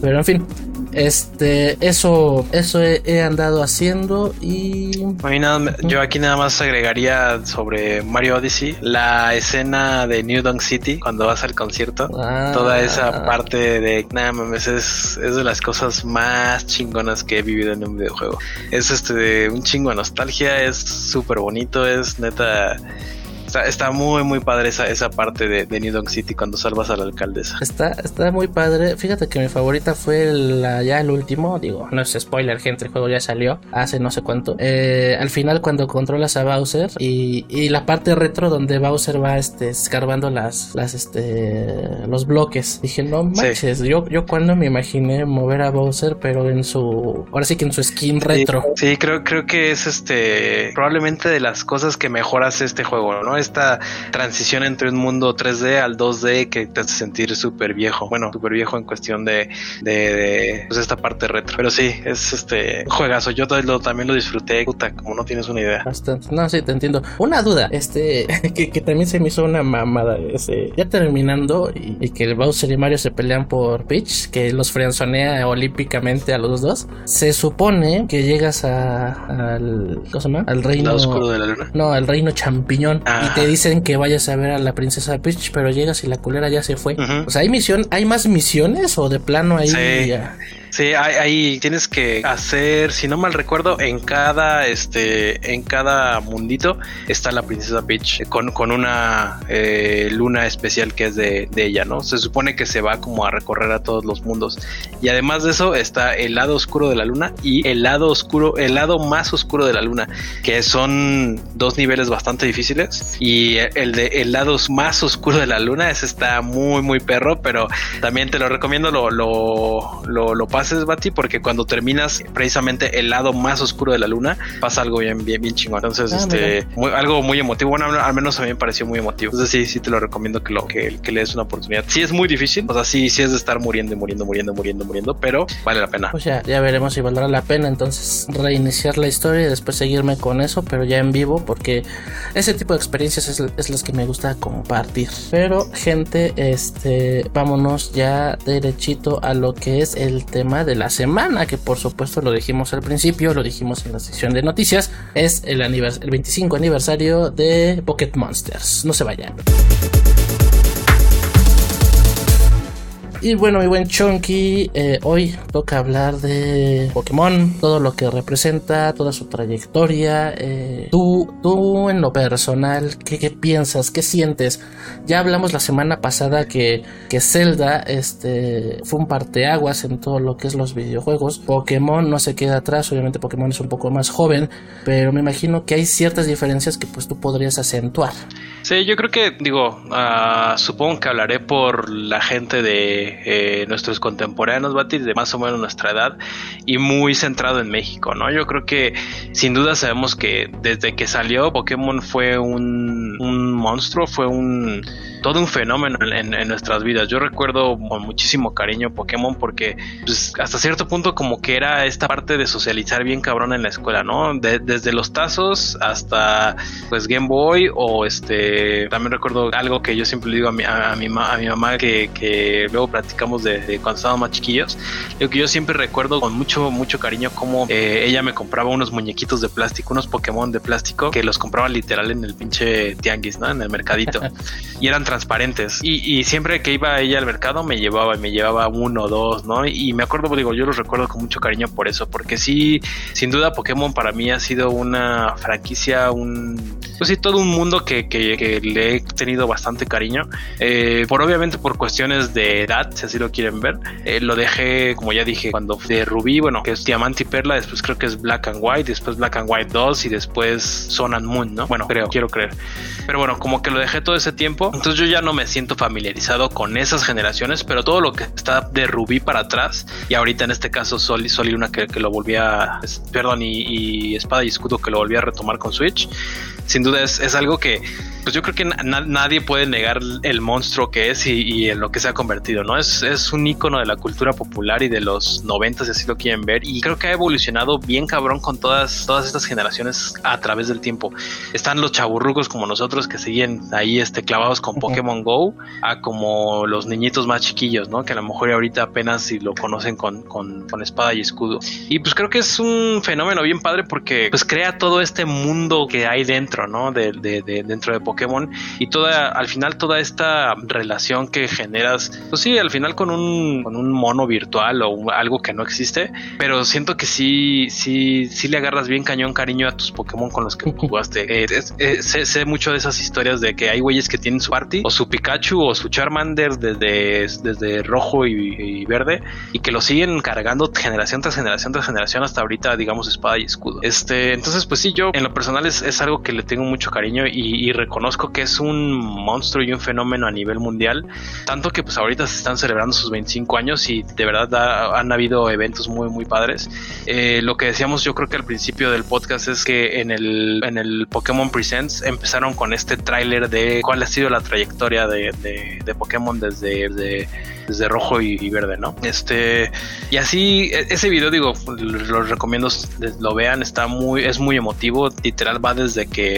Pero en fin, este, eso, eso he, andado haciendo y. yo aquí nada más agregaría sobre Mario Odyssey la escena de New Dunk City cuando vas al concierto. Ah. Toda esa parte de nada mames es, es de las cosas más chingonas que he vivido en un videojuego. Es este un chingo de nostalgia, es súper bonito, es neta Está, muy, muy padre esa, esa parte de, de, New Dog City cuando salvas a la alcaldesa. Está, está muy padre. Fíjate que mi favorita fue la, ya el último. Digo, no es spoiler, gente. El juego ya salió hace no sé cuánto. Eh, al final, cuando controlas a Bowser y, y, la parte retro donde Bowser va este, escarbando las, las, este, los bloques. Dije, no manches. Yo, yo cuando me imaginé mover a Bowser, pero en su. Ahora sí que en su skin retro. Sí, creo, creo que es este. Probablemente de las cosas que mejoras este juego, ¿no? Esta transición entre un mundo 3D al 2D que te hace sentir súper viejo. Bueno, súper viejo en cuestión de, de, pues esta parte retro. Pero sí, es este juegazo. Yo también lo disfruté, puta, como no tienes una idea. Bastante. No, sí, te entiendo. Una duda, este, *laughs* que, también se me hizo una mamada. Este, ya terminando y, que el Bowser y Mario se pelean por Peach, que los frianzonea olímpicamente a los dos. Se supone que llegas a, al, ¿cómo se llama? Al reino. oscuro de la luna. No, al reino champiñón. Te dicen que vayas a ver a la princesa Peach, pero llegas y la culera ya se fue. O sea, ¿hay misión, hay más misiones o de plano ahí ya? Sí, ahí tienes que hacer, si no mal recuerdo, en cada este, en cada mundito está la princesa Peach con, con una eh, luna especial que es de, ella, ¿no? Se supone que se va como a recorrer a todos los mundos. Y además de eso está el lado oscuro de la luna y el lado oscuro, el lado más oscuro de la luna, que son dos niveles bastante difíciles. Y el de el lado más oscuro de la luna, ese está muy, muy perro, pero también te lo recomiendo, lo, lo, lo, lo haces, Bati, porque cuando terminas precisamente el lado más oscuro de la luna, pasa algo bien, bien, bien chingón. Entonces, ah, este, algo muy emotivo. Bueno, al menos a mí me pareció muy emotivo. Entonces, sí, sí te lo recomiendo que lo que, que le des una oportunidad. Sí es muy difícil, o sea, sí, sí es de estar muriendo muriendo, muriendo, muriendo, muriendo, pero vale la pena. Pues ya, ya veremos si valdrá la pena entonces reiniciar la historia y después seguirme con eso, pero ya en vivo, porque ese tipo de experiencias es, es las que me gusta compartir. Pero, gente, este, vámonos ya derechito a lo que es el tema de la semana, que por supuesto lo dijimos al principio, lo dijimos en la sección de noticias, es el, el 25 aniversario de Pocket Monsters. No se vayan. Y bueno, mi buen Chunky, eh, hoy toca hablar de Pokémon, todo lo que representa, toda su trayectoria. Eh, tú, tú en lo personal, ¿qué, piensas? ¿Qué sientes? Ya hablamos la semana pasada que, que Zelda este, fue un parteaguas en todo lo que es los videojuegos. Pokémon no se queda atrás, obviamente Pokémon es un poco más joven, pero me imagino que hay ciertas diferencias que pues tú podrías acentuar. Sí, yo creo que, digo, uh, supongo que hablaré por la gente de eh, nuestros contemporáneos, Batis, de más o menos nuestra edad y muy centrado en México, ¿no? Yo creo que sin duda sabemos que desde que salió Pokémon fue un, un monstruo, fue un todo un fenómeno en, nuestras vidas. Yo recuerdo con muchísimo cariño Pokémon porque pues, hasta cierto punto como que era esta parte de socializar bien cabrón en la escuela, ¿no? desde los tazos hasta pues Game Boy o este también recuerdo algo que yo siempre le digo a mi, a, mi, a mi mamá que, que luego platicamos de, cuando estábamos más chiquillos, lo que yo siempre recuerdo con mucho mucho cariño como eh, ella me compraba unos muñequitos de plástico, unos Pokémon de plástico que los compraba literal en el pinche tianguis, ¿no? En el mercadito. *laughs* y eran transparentes. Y, siempre que iba ella al mercado me llevaba, me llevaba uno o dos, ¿no? Y me acuerdo, digo, yo los recuerdo con mucho cariño por eso, porque sí, sin duda Pokémon para mí ha sido una franquicia, un, pues sí, todo un mundo que, que, le he tenido bastante cariño. Eh, por obviamente por cuestiones de edad, si así lo quieren ver. Eh, lo dejé, como ya dije, cuando de Rubí, bueno, que es Diamante y Perla, después creo que es Black and White, después Black and White 2 y después Sun and Moon, ¿no? Bueno, creo, quiero creer. Pero bueno, como que lo dejé todo ese tiempo, entonces yo ya no me siento familiarizado con esas generaciones, pero todo lo que está de Rubí para atrás, y ahorita en este caso Sol, Sol y Luna que, lo volvía, perdón, y, Espada y Escudo que lo volvía a retomar con Switch, sin duda es, es algo que pues yo creo que nadie puede negar el monstruo que es y, en lo que se ha convertido, ¿no? Es, es un icono de la cultura popular y de los noventas, si así lo quieren ver, y creo que ha evolucionado bien cabrón con todas, todas estas generaciones a través del tiempo. Están los chaburrucos como nosotros que siguen ahí este, clavados con Pokémon Go, a como los niñitos más chiquillos, ¿no? Que a lo mejor ahorita apenas si lo conocen con, con, con espada y escudo. Y pues creo que es un fenómeno bien padre porque pues crea todo este mundo que hay dentro, ¿no? De, de, de dentro de Pokémon y toda, al final toda esta relación que generas, pues sí, al final con un, con un mono virtual o algo que no existe, pero siento que sí, sí, sí le agarras bien cañón cariño a tus Pokémon con los que *laughs* jugaste. Eh, eh, sé, mucho de esas historias de que hay güeyes que tienen su Arti o su Pikachu o su Charmander desde, desde rojo y, verde y que lo siguen cargando generación tras generación tras generación hasta ahorita, digamos, espada y escudo. Este, entonces, pues sí, yo en lo personal es, es algo que le tengo mucho cariño y, reconozco que es un monstruo y un fenómeno a nivel mundial, tanto que pues ahorita se están celebrando sus 25 años y de verdad han habido eventos muy muy padres. Eh, lo que decíamos yo creo que al principio del podcast es que en el, en el Pokémon Presents empezaron con este tráiler de cuál ha sido la trayectoria de, de, Pokémon desde, desde rojo y, verde, ¿no? Este, y así, e, ese video, digo, los recomiendo, lo vean, está muy, es muy emotivo, literal va desde que,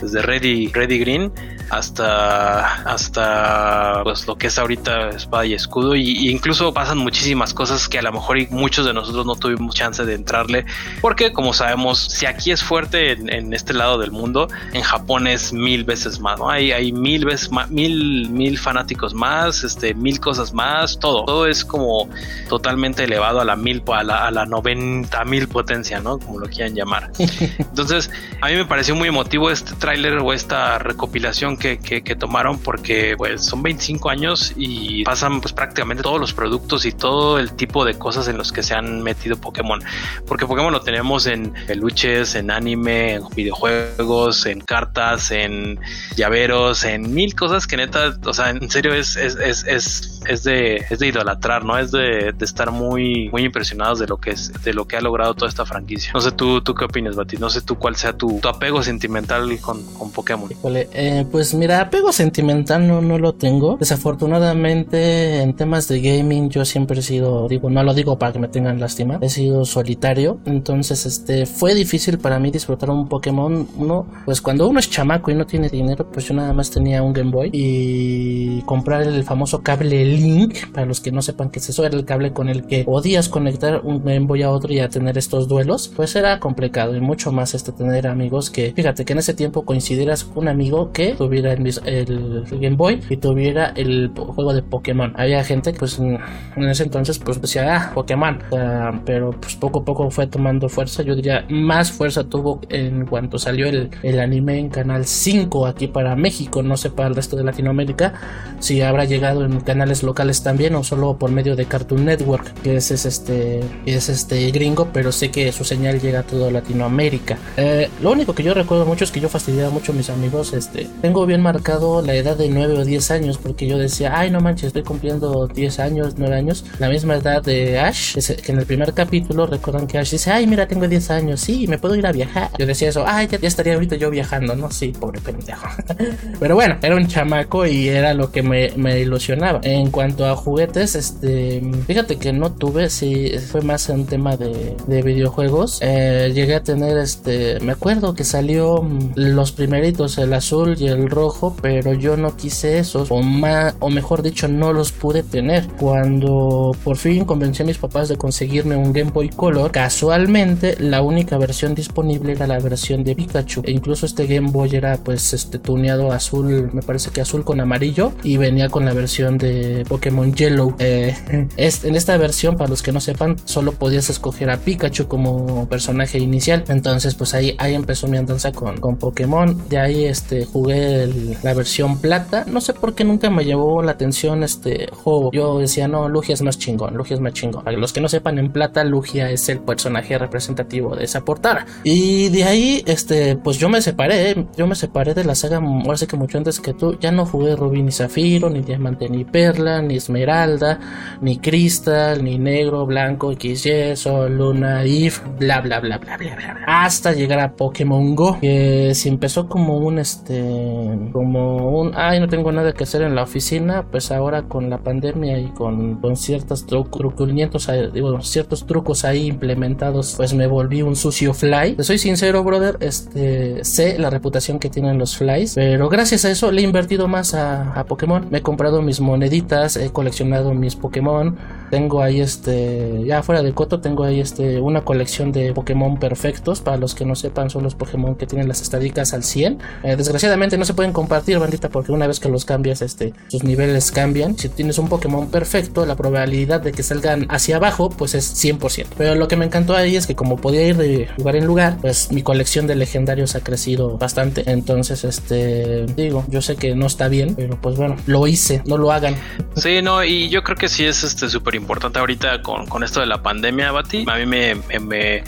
desde Ready, Ready Green hasta, hasta, pues lo que es ahorita espada y escudo, y, incluso pasan muchísimas cosas que a lo mejor muchos de nosotros no tuvimos chance de entrarle, porque como sabemos, si aquí es fuerte en, este lado del mundo, en Japón es mil veces más, ¿no? Hay, hay mil veces más, mil, mil fanáticos más, este, mil cosas más, todo. Todo es como totalmente elevado a la mil, a la, a la 90 mil potencia, ¿no? Como lo quieran llamar. *laughs* Entonces, a mí me pareció muy emotivo este tráiler o esta recopilación que, que, tomaron porque pues son 25 años y pasan pues prácticamente todos los productos y todo el tipo de cosas en los que se han metido Pokémon. Porque Pokémon lo tenemos en peluches, en anime, en videojuegos, en cartas, en llaveros, en mil cosas que neta, o sea, en serio es, es, es, es, es de es de idolatrar, ¿no? Es de, estar muy, muy impresionados de lo que es, de lo que ha logrado toda esta franquicia. No sé tú, tú qué opinas, Bati. No sé tú cuál sea tu, apego sentimental con, con Pokémon. Eh, pues mira, apego sentimental no, no lo tengo. Desafortunadamente, en temas de gaming, yo siempre he sido, digo, no lo digo para que me tengan lástima, he sido solitario. Entonces, este, fue difícil para mí disfrutar un Pokémon. Uno, pues cuando uno es chamaco y no tiene dinero, pues yo nada más tenía un Game Boy y comprar el famoso cable Link para los que no sepan qué es eso, era el cable con el que podías conectar un Game Boy a otro y a tener estos duelos, pues era complicado y mucho más este tener amigos que, fíjate que en ese tiempo coincidieras con un amigo que tuviera el, Game Boy y tuviera el juego de Pokémon. Había gente pues en ese entonces pues decía, ah, Pokémon, pero pues poco a poco fue tomando fuerza, yo diría más fuerza tuvo en cuanto salió el, el anime en Canal 5 aquí para México, no sé para el resto de Latinoamérica, si habrá llegado en canales locales también o solo por medio de Cartoon Network, que es, este es este gringo, pero sé que su señal llega a toda Latinoamérica. Eh, lo único que yo recuerdo mucho es que yo fastidiaba mucho a mis amigos, este, tengo bien marcado la edad de 9 o 10 años porque yo decía, ay no manches, estoy cumpliendo 10 años, 9 años, la misma edad de Ash, que en el primer capítulo recuerdan que Ash dice, ay mira, tengo 10 años, sí, me puedo ir a viajar. Yo decía eso, ay, ya, ya estaría ahorita yo viajando, ¿no? Sí, pobre pendejo. *laughs* pero bueno, era un chamaco y era lo que me, me ilusionaba. En cuanto a juguetes, este, fíjate que no tuve, sí, fue más un tema de, videojuegos. Eh, llegué a tener, este, me acuerdo que salió los primeritos, el azul y el rojo, pero yo no quise esos, o, más, o mejor dicho, no los pude tener. Cuando por fin convencí a mis papás de conseguirme un Game Boy Color, casualmente la única versión disponible era la versión de Pikachu. E incluso este Game Boy era pues este tuneado azul, me parece que azul con amarillo, y venía con la versión de Pokémon Yellow. Eh, *laughs* es, en esta versión, para los que no sepan, solo podías escoger a Pikachu como personaje inicial. Entonces, pues ahí, ahí empezó mi andanza con, con Pokémon. De ahí este, jugué la versión plata. No sé por qué nunca me llevó la atención este juego. Yo decía, no, Lugia es más chingón, Lugia es más chingón. Para los que no sepan, en plata, Lugia es el personaje representativo de esa portada. Y de ahí, este, pues yo me separé. Yo me separé de la saga, ahora sé que mucho antes que tú. Ya no jugué Rubí ni Zafiro, ni Diamante ni Perla, ni esmeralda, ni cristal, ni negro, blanco, XY, sol, luna, if, bla bla bla bla bla bla. Hasta llegar a Pokémon Go, si empezó como un este, como un, ay, no tengo nada que hacer en la oficina, pues ahora con la pandemia y con, con ciertos truculmientos, digo, ciertos trucos ahí implementados, pues me volví un sucio fly. Soy sincero, brother, este, sé la reputación que tienen los flies, pero gracias a eso le he invertido más a, Pokémon. Me he comprado mis moneditas, he coleccionado mis Pokémon. Tengo ahí este, ya fuera de Coto, tengo ahí este, una colección de Pokémon perfectos. Para los que no sepan, son los Pokémon que tienen las estadísticas al 100. Eh, desgraciadamente no se pueden compartir, bandita, porque una vez que los cambias, este, sus niveles cambian. Si tienes un Pokémon perfecto, la probabilidad de que salgan hacia abajo, pues es 100%. Pero lo que me encantó ahí es que como podía ir de lugar en lugar, pues mi colección de legendarios ha crecido bastante. Entonces, este, digo, yo sé que no está bien, pero pues bueno, lo hice, no lo hagan. Sí, no, y yo creo que sí es este súper importante ahorita con, con, esto de la pandemia, Bati. A mí me,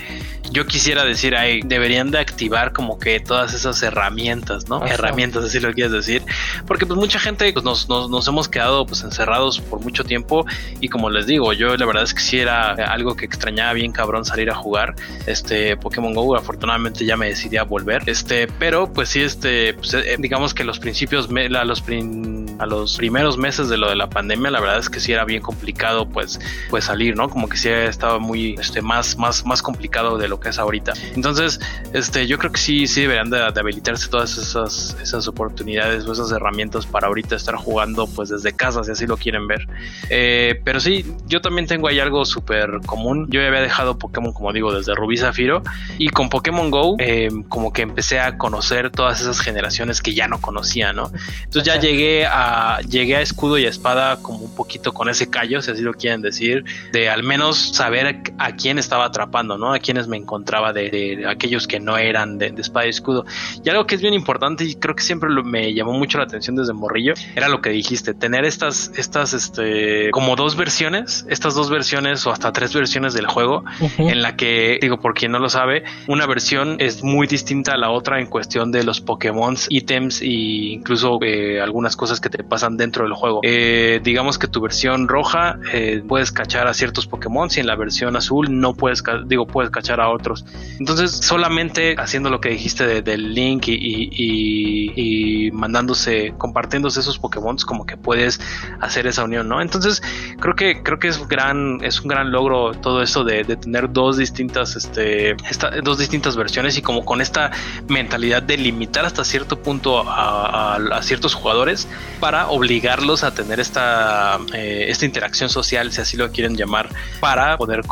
yo quisiera decir ahí, deberían de activar como que todas esas herramientas, ¿no? ¿no? Herramientas, así lo quieres decir. Porque pues mucha gente pues, nos, nos, hemos quedado pues encerrados por mucho tiempo y como les digo, yo la verdad es que sí era algo que extrañaba bien cabrón salir a jugar este Pokémon Go, afortunadamente ya me decidí a volver, este, pero pues sí, este, pues, eh, digamos que los principios, a los, a los primeros meses de lo de la pandemia, la verdad es que sí era bien complicado pues, pues salir, ¿no? Como que sí estaba muy, este, más, más, más complicado de lo que es ahorita. Entonces, este, yo creo que sí, sí deberían de, habilitarse todas esas, esas oportunidades o esas herramientas para ahorita estar jugando pues desde casa, si así lo quieren ver. Eh, pero sí, yo también tengo ahí algo súper común. Yo ya había dejado Pokémon, como digo, desde Rubí Zafiro y con Pokémon Go, eh, como que empecé a conocer todas esas generaciones que ya no conocía, ¿no? Entonces ya llegué a, llegué a escudo y a espada como un poquito con ese callo, si así lo quieren decir, de al menos saber a quién estaba atrapando, ¿no? A quiénes me encontraba de, aquellos que no eran de, espada y escudo. Y algo que es bien importante y creo que siempre me llamó mucho la atención desde Morrillo, era lo que dijiste, tener estas, estas, este, como dos versiones, estas dos versiones o hasta tres versiones del juego, en la que, digo, por quien no lo sabe, una versión es muy distinta a la otra en cuestión de los Pokémon, ítems e incluso eh, algunas cosas que te pasan dentro del juego. Eh, digamos que tu versión roja eh, puedes cachar a ciertos Pokémon y en la versión azul no puedes, digo, puedes cachar a otros. Entonces, solamente haciendo lo que dijiste del link y, mandándose, compartiéndose esos Pokémon, como que puedes hacer esa unión, ¿no? Entonces, creo que, creo que es gran, es un gran logro todo eso de, tener dos distintas, este, dos distintas versiones y como con esta mentalidad de limitar hasta cierto punto a, ciertos jugadores para obligarlos a tener esta, eh, esta interacción social, si así lo quieren llamar, para poder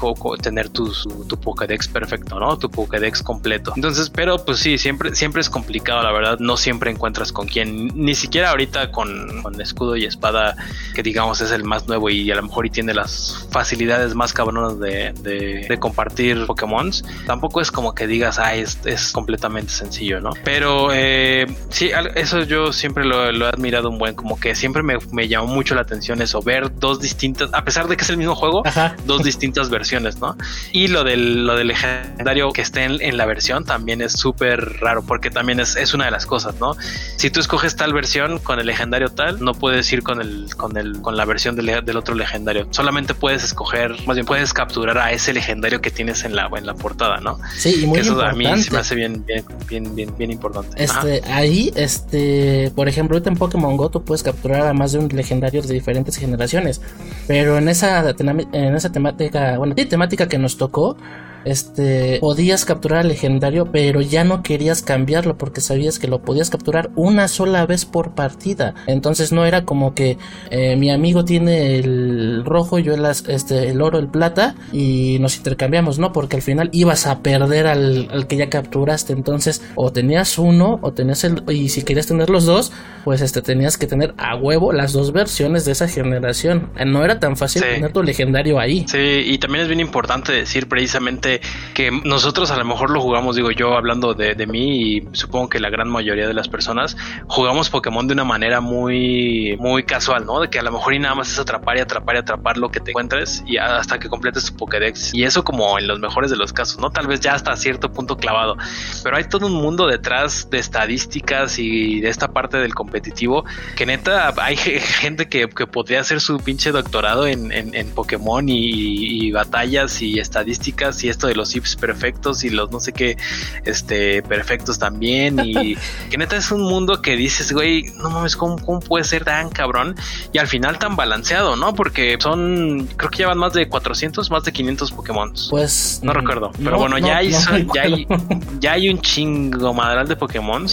tener tu, tu Pokédex perfecto, ¿no? Tu Pokédex completo. Entonces, pero pues sí, siempre, siempre es complicado, la verdad. No siempre encuentras con quién, ni siquiera ahorita con, con escudo y espada, que digamos es el más nuevo y a lo mejor y tiene las facilidades más cabronas de, de, compartir Pokémon. Tampoco es como que digas, ah, es, es completamente sencillo, ¿no? Pero eh, sí, eso yo siempre lo, he admirado un buen, como que siempre me, me, llamó mucho la atención eso, ver dos distintas, a pesar de que es el mismo juego, dos distintas versiones, ¿no? Y lo del, lo del legendario que esté en, en la versión también es súper raro, porque también es, es una de las cosas, ¿no? Si tú escoges tal versión con el legendario tal, no puedes ir con el, con el, con la versión del, del otro legendario. Solamente puedes escoger, más bien puedes capturar a ese legendario que tienes en la, en la portada, ¿no? Sí, y muy eso a mí se me hace bien, bien, bien, bien, importante. Este, ahí, este, por ejemplo, ahorita en Pokémon Go tú puedes capturar a más de un legendario de diferentes generaciones. Pero en esa, en esa temática, bueno, temática que nos tocó, este, podías capturar al legendario, pero ya no querías cambiarlo porque sabías que lo podías capturar una sola vez por partida. Entonces no era como que eh, mi amigo tiene el rojo, yo el, este, el oro, el plata y nos intercambiamos, ¿no? Porque al final ibas a perder al, al que ya capturaste. Entonces o tenías uno o tenías el... Y si querías tener los dos, pues este, tenías que tener a huevo las dos versiones de esa generación. No era tan fácil tener tu legendario ahí. Sí, y también es bien importante decir precisamente que nosotros a lo mejor lo jugamos, digo yo hablando de, de, mí y supongo que la gran mayoría de las personas jugamos Pokémon de una manera muy, muy casual, ¿no? De que a lo mejor y nada más es atrapar y atrapar y atrapar lo que te encuentres y hasta que completes tu Pokédex. Y eso como en los mejores de los casos, ¿no? Tal vez ya hasta cierto punto clavado. Pero hay todo un mundo detrás de estadísticas y de esta parte del competitivo que neta hay gente que, que podría hacer su pinche doctorado en, en, Pokémon y, y batallas y estadísticas y esto de los hips perfectos y los no sé qué, este, perfectos también. Y *laughs* que neta es un mundo que dices, güey, no mames, ¿cómo, puede ser tan cabrón? Y al final tan balanceado, ¿no? Porque son, creo que llevan más de 400, más de 500 Pokémon. Pues no recuerdo, pero bueno, ya, hay, ya, hay, *laughs* ya hay un chingo madral de Pokémon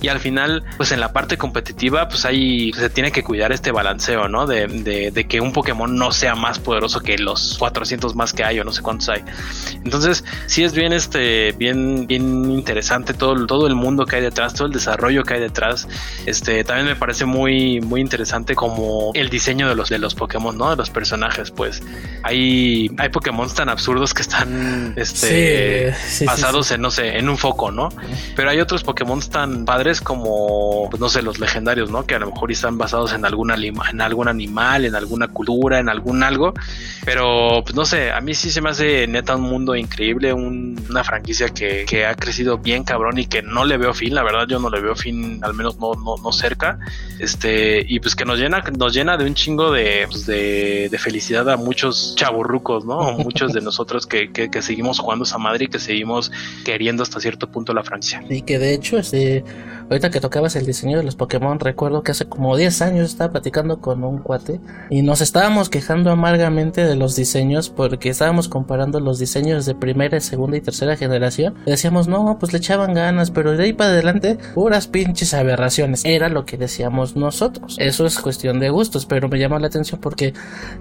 y al final, pues en la parte competitiva, pues ahí se tiene que cuidar este balanceo, ¿no? De, de, de que un Pokémon no sea más poderoso que los 400 más que hay o no sé cuántos hay. Entonces, sí es bien, este, bien, bien interesante todo, todo el mundo que hay detrás, todo el desarrollo que hay detrás. Este, también me parece muy, muy interesante como el diseño de los, de los Pokémon, ¿no? De los personajes, pues. Hay, hay Pokémon tan absurdos que están, este, basados en, no sé, en un foco, ¿no? Pero hay otros Pokémon tan padres como, pues, no sé, los legendarios, ¿no? Que a lo mejor están basados en algún, en algún animal, en alguna cultura, en algún algo. Pero, pues no sé, a mí sí se me hace neta un mundo mundo increíble, una franquicia que, que, ha crecido bien cabrón y que no le veo fin, la verdad yo no le veo fin, al menos no, no, no cerca, este, y pues que nos llena, nos llena de un chingo de, pues de, de, felicidad a muchos chaburrucos, ¿no? muchos de *laughs* nosotros que, que, que, seguimos jugando esa madre y que seguimos queriendo hasta cierto punto la franquicia. Y que de hecho, este, ahorita que tocabas el diseño de los Pokémon, recuerdo que hace como 10 años estaba platicando con un cuate y nos estábamos quejando amargamente de los diseños porque estábamos comparando los diseños de primera, segunda y tercera generación. decíamos, no, pues le echaban ganas, pero de ahí para adelante, puras pinches aberraciones. Era lo que decíamos nosotros. Eso es cuestión de gustos, pero me llama la atención porque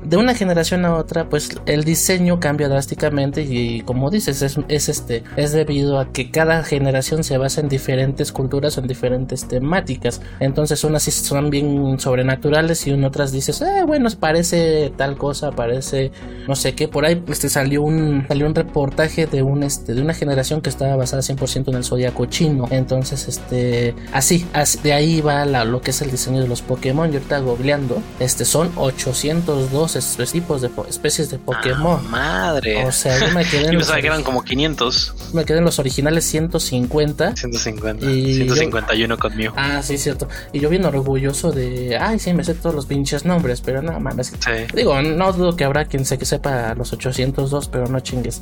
de una generación a otra, pues el diseño cambia drásticamente y como dices, es, es este, es debido a que cada generación se basa en diferentes culturas en diferentes temáticas. Entonces unas son bien sobrenaturales y en otras dices, eh, bueno, parece tal cosa, parece no sé qué. Por ahí este, salió un salió un reportaje de un este de una generación que estaba basada 100% en el zodiaco chino. Entonces, este así, de ahí va lo que es el diseño de los Pokémon. Yo ahorita googleando, este son 802 tipos de especies de Pokémon. Ah, madre. O sea, yo me quedé *laughs* en que eran como 500. Me quedé en los originales 150. 150. Y 151 conmigo. Ah, sí, cierto. Y yo bien orgulloso de, ay, sí, me sé todos los pinches nombres, pero nada más. Digo, no dudo que habrá quien se que sepa los 802, pero no chingues.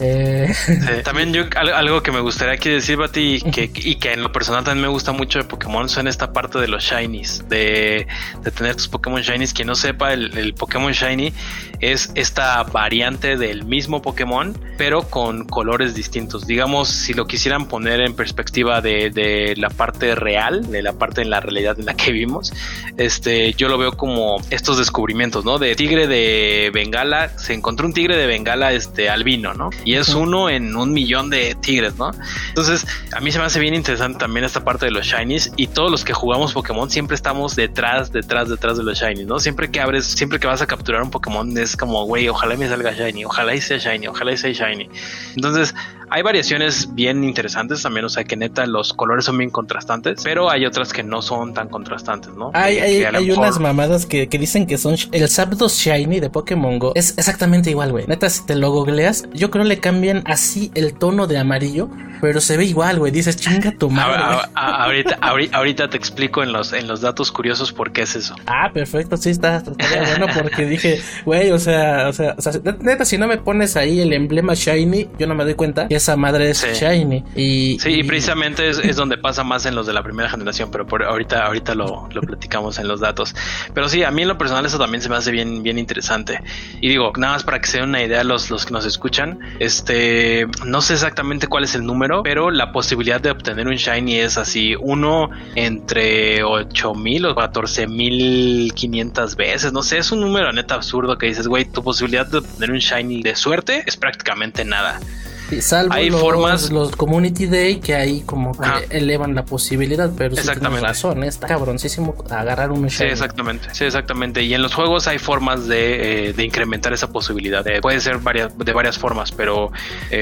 Eh, *laughs* también yo algo que me gustaría aquí decir, Bati, y que, y que en lo personal también me gusta mucho de Pokémon son esta parte de los shinies, de, tener tus Pokémon shinies. Quien no sepa, el, Pokémon shiny es esta variante del mismo Pokémon, pero con colores distintos. Digamos, si lo quisieran poner en perspectiva de, la parte real, de la parte en la realidad en la que vivimos, este, yo lo veo como estos descubrimientos, ¿no? De tigre de Bengala, se encontró un tigre de Bengala este, albino, ¿no? y es uno en un millón de tigres, ¿no? Entonces, a mí se me hace bien interesante también esta parte de los shinies y todos los que jugamos Pokémon siempre estamos detrás, detrás, detrás de los shinies, ¿no? Siempre que abres, siempre que vas a capturar un Pokémon es como, güey, ojalá me salga shiny, ojalá y sea shiny, ojalá y sea shiny. Entonces, hay variaciones bien interesantes también, o sea que neta los colores son bien contrastantes, pero hay otras que no son tan contrastantes, ¿no? Hay, hay, unas mamadas que, dicen que son el Zapdos Shiny de Pokémon Go. Es exactamente igual, güey. Neta, si te lo googleas, yo creo le cambian así el tono de amarillo, pero se ve igual, güey. Dices, chinga tu madre. ahorita, ahorita, te explico en los, en los datos curiosos por qué es eso. Ah, perfecto, sí, está, bueno porque dije, güey, o sea, o sea, o sea, neta, si no me pones ahí el emblema Shiny, yo no me doy cuenta esa madre es Shiny. Y, sí, y, precisamente es, donde pasa más en los de la primera generación, pero por ahorita, ahorita lo, lo, platicamos en los datos. Pero sí, a mí en lo personal eso también se me hace bien, bien interesante. Y digo, nada más para que se den una idea los, los que nos escuchan, este, no sé exactamente cuál es el número, pero la posibilidad de obtener un Shiny es así, uno entre 8000 o 14500 veces, no sé, es un número neta absurdo que dices, güey, tu posibilidad de obtener un Shiny de suerte es prácticamente nada salvo hay los, formas los Community Day que ahí como que elevan la posibilidad, pero exactamente. razón, ¿eh? está cabroncísimo agarrar un Sí, exactamente, sí, exactamente. Y en los juegos hay formas de, eh, de incrementar esa posibilidad. Eh, puede ser varias, de varias formas, pero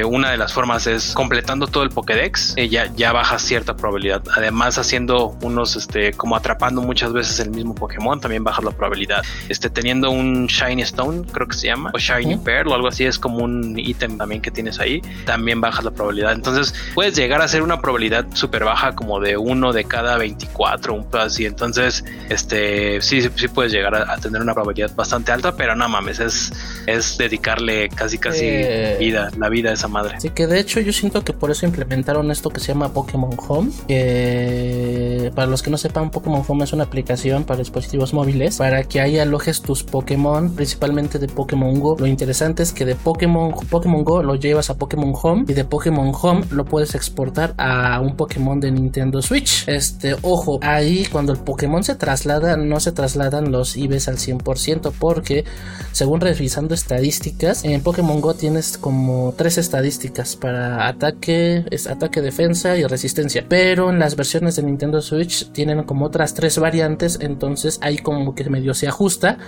una de las formas es completando todo el Pokédex, ya, ya baja cierta probabilidad. Además, haciendo unos, este, como atrapando muchas veces el mismo Pokémon, también baja la probabilidad. Este, teniendo un Shiny Stone, creo que se llama, o Shiny Pearl o algo así, es como un ítem también que tienes ahí también bajas la probabilidad. Entonces puedes llegar a ser una probabilidad súper baja como de uno de cada 24, un pedo así. Entonces, este, sí, sí puedes llegar a, tener una probabilidad bastante alta, pero no mames, es, es dedicarle casi, casi eh, vida, la vida a esa madre. Sí, que de hecho yo siento que por eso implementaron esto que se llama Pokémon Home. Para los que no sepan, Pokémon Home es una aplicación para dispositivos móviles para que ahí alojes tus Pokémon, principalmente de Pokémon Go. Lo interesante es que de Pokémon, Pokémon Go lo llevas a Pokémon Home y de Pokémon Home lo puedes exportar a un Pokémon de Nintendo Switch. Este, ojo, ahí cuando el Pokémon se traslada, no se trasladan los IVs al 100% porque según revisando estadísticas, en Pokémon Go tienes como tres estadísticas para ataque, ataque, defensa y resistencia. Pero en las versiones de Nintendo Switch tienen como otras tres variantes, entonces ahí como que medio se ajusta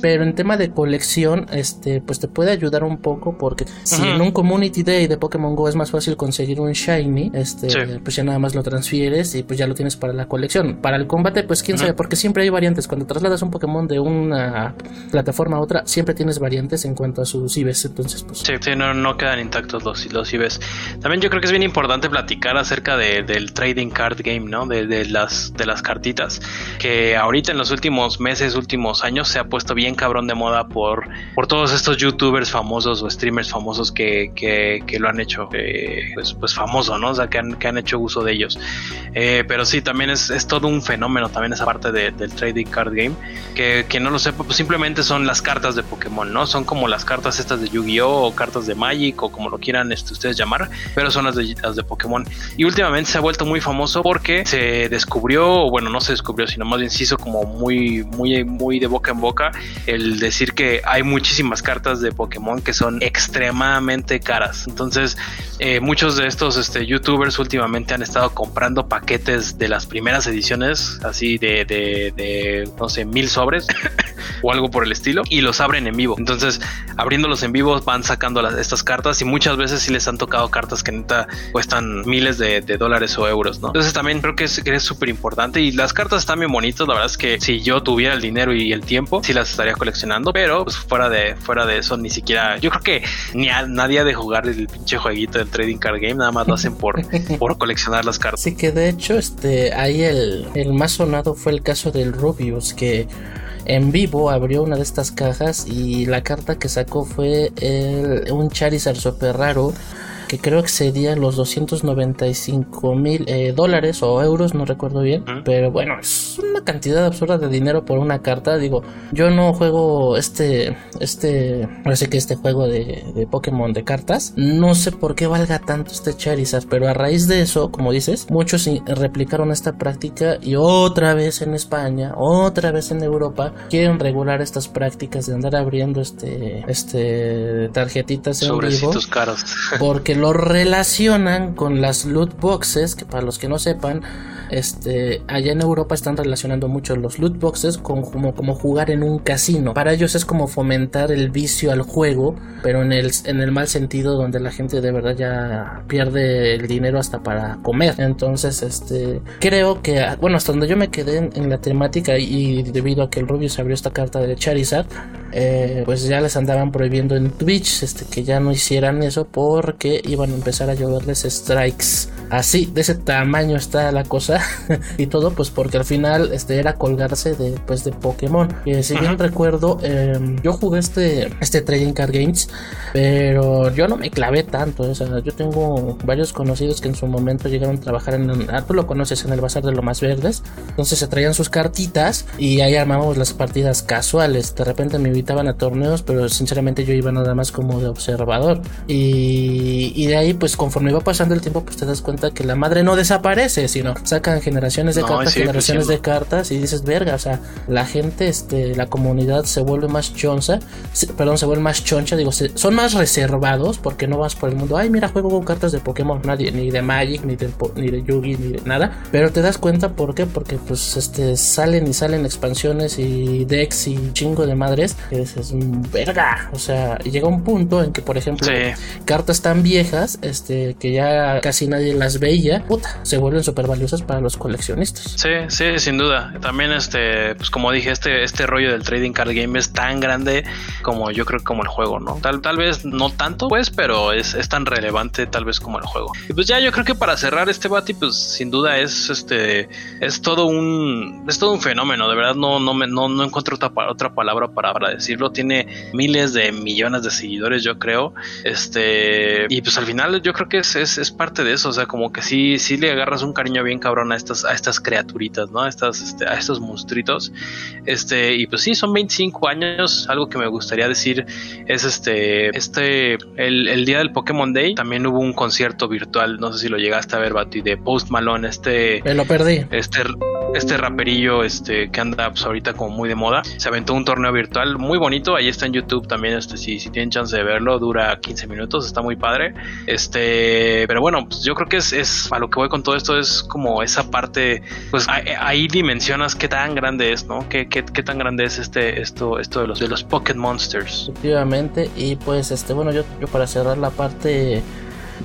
pero en tema de colección, este, pues te puede ayudar un poco porque si en un Community Day de Pokémon Go es más fácil conseguir un Shiny, este, pues ya nada más lo transfieres y pues ya lo tienes para la colección. Para el combate, pues quién sabe, porque siempre hay variantes. Cuando trasladas un Pokémon de una plataforma a otra, siempre tienes variantes en cuanto a sus IVs. Entonces, pues. Sí, sí no, no quedan intactos los, los. También yo creo que es bien importante platicar acerca de, del trading card game, ¿no? De, de, las, de las cartitas. Que ahorita en los últimos meses, últimos años, se ha puesto bien cabrón de moda por, por todos estos youtubers famosos o streamers famosos que, que, que lo han hecho, eh, pues, pues famoso, ¿no? O sea, que han, que han hecho uso de ellos. Eh, pero sí, también es, es, todo un fenómeno, también esa parte de, del trading card game. Que, que no lo sepa, pues simplemente son las cartas de Pokémon, ¿no? Son como las cartas estas de Yu-Gi-Oh! o cartas de Magic o como lo quieran este, ustedes llamar, pero son las de, las de Pokémon. Y últimamente se ha vuelto muy famoso porque se descubrió, bueno, no se descubrió, sino más bien se hizo como muy, muy, muy de boca en boca el decir que hay muchísimas cartas de Pokémon que son extremadamente caras. Entonces, eh, muchos de estos este, youtubers últimamente han estado comprando paquetes de las primeras ediciones, así de, de, de no sé, mil sobres o algo por el estilo, y los abren en vivo. Entonces, abriéndolos en vivo van sacando las, estas cartas y muchas veces sí les han tocado cartas que neta cuestan miles de, de dólares o euros, ¿no? Entonces también creo que es súper importante y las cartas están bien bonitas, la verdad es que si yo tuviera el dinero y el tiempo, sí las estaría coleccionando, pero pues fuera de, fuera de eso ni siquiera, yo creo que ni a, nadie ha de jugar el pinche jueguito del trading card game, nada más lo hacen por, *laughs* por coleccionar las cartas. Sí que de hecho este ahí el, el más sonado fue el caso del Rubius que en vivo abrió una de estas cajas y la carta que sacó fue un Charizard super raro que creo excedía los 295 mil eh, dólares o euros, no recuerdo bien. Pero bueno, es una cantidad absurda de dinero por una carta. Digo, yo no juego este, este, parece que este juego de, de Pokémon de cartas. No sé por qué valga tanto este Charizard, pero a raíz de eso, como dices, muchos replicaron esta práctica y otra vez en España, otra vez en Europa, quieren regular estas prácticas de andar abriendo este, este tarjetitas en vivo. caros. porque *laughs* lo relacionan con las loot boxes, que para los que no sepan, este, allá en Europa están relacionando mucho los loot boxes con como, jugar en un casino. Para ellos es como fomentar el vicio al juego, pero en el, en el mal sentido donde la gente de verdad ya pierde el dinero hasta para comer. Entonces, este, creo que, bueno, hasta donde yo me quedé en, en la temática y, debido a que el Rubius abrió esta carta de Charizard, eh, pues ya les andaban prohibiendo en Twitch este, que ya no hicieran eso porque iban a empezar a lloverles strikes. Así, de ese tamaño está la cosa *laughs* y todo, pues porque al final este era colgarse de, pues, de Pokémon. Y si bien recuerdo, eh, yo jugué este, este Trading Card Games, pero yo no me clavé tanto. O sea, yo tengo varios conocidos que en su momento llegaron a trabajar en, ah, tú lo conoces, en el Bazar de lo Más Verdes. Entonces se traían sus cartitas y ahí armábamos las partidas casuales. De repente me invitaban a torneos, pero sinceramente yo iba nada más como de observador. Y, y de ahí, pues conforme iba pasando el tiempo, pues te das cuenta que la madre no desaparece, sino sacan generaciones de No, cartas, generaciones de cartas y dices, verga, o sea, la gente, este, la comunidad se vuelve más chonza, se- perdón, se vuelve más choncha, digo, se- son más reservados porque no vas por el mundo, ay, mira, juego con cartas de Pokémon, nadie, ni de Magic, ni de, ni de Yugi, ni de nada, pero te das cuenta, ¿por qué? Porque, pues, este, salen y salen expansiones y decks y chingo de madres, que dices, "Mm, verga, o sea, llega un punto en que, por ejemplo, Sí. cartas tan viejas, este, que ya casi nadie las veía, puta, se vuelven súper valiosas para los coleccionistas. Sí, sí, sin duda. También este, pues como dije, este, este rollo del trading card game es tan grande como yo creo como el juego, ¿no? Tal, tal vez no tanto, pues, pero es, es tan relevante tal vez como el juego. Y pues ya yo creo que para cerrar este bati, pues sin duda es este, es todo un, es todo un fenómeno. De verdad no, no me, no, no encuentro otra, otra palabra para, para decirlo. Tiene miles de millones de seguidores, yo creo. Este, y pues al final yo creo que es, es, es parte de eso. O sea, como que sí, sí le agarras un cariño bien cabrón a estas, a estas criaturitas, ¿no? A estas, este, a estos monstruitos. Este, y pues sí, son 25 años. Algo que me gustaría decir es este, este, el, el día del Pokémon Day también hubo un concierto virtual. No sé si lo llegaste a ver, Bati, de Post Malone, este, Me lo perdí. este este raperillo este, que anda pues, ahorita como muy de moda. Se aventó un torneo virtual muy bonito. Ahí está en YouTube también. Este, si, si tienen chance de verlo, dura 15 minutos. Está muy padre. Este, pero bueno, pues yo creo que es, es a lo que voy con todo esto. Es como esa parte. Pues ahí, dimensionas qué tan grande es, ¿no? Qué, qué, qué, tan grande es este, esto, esto de los, de los Pocket Monsters. Efectivamente. Y pues, este, bueno, yo, yo para cerrar la parte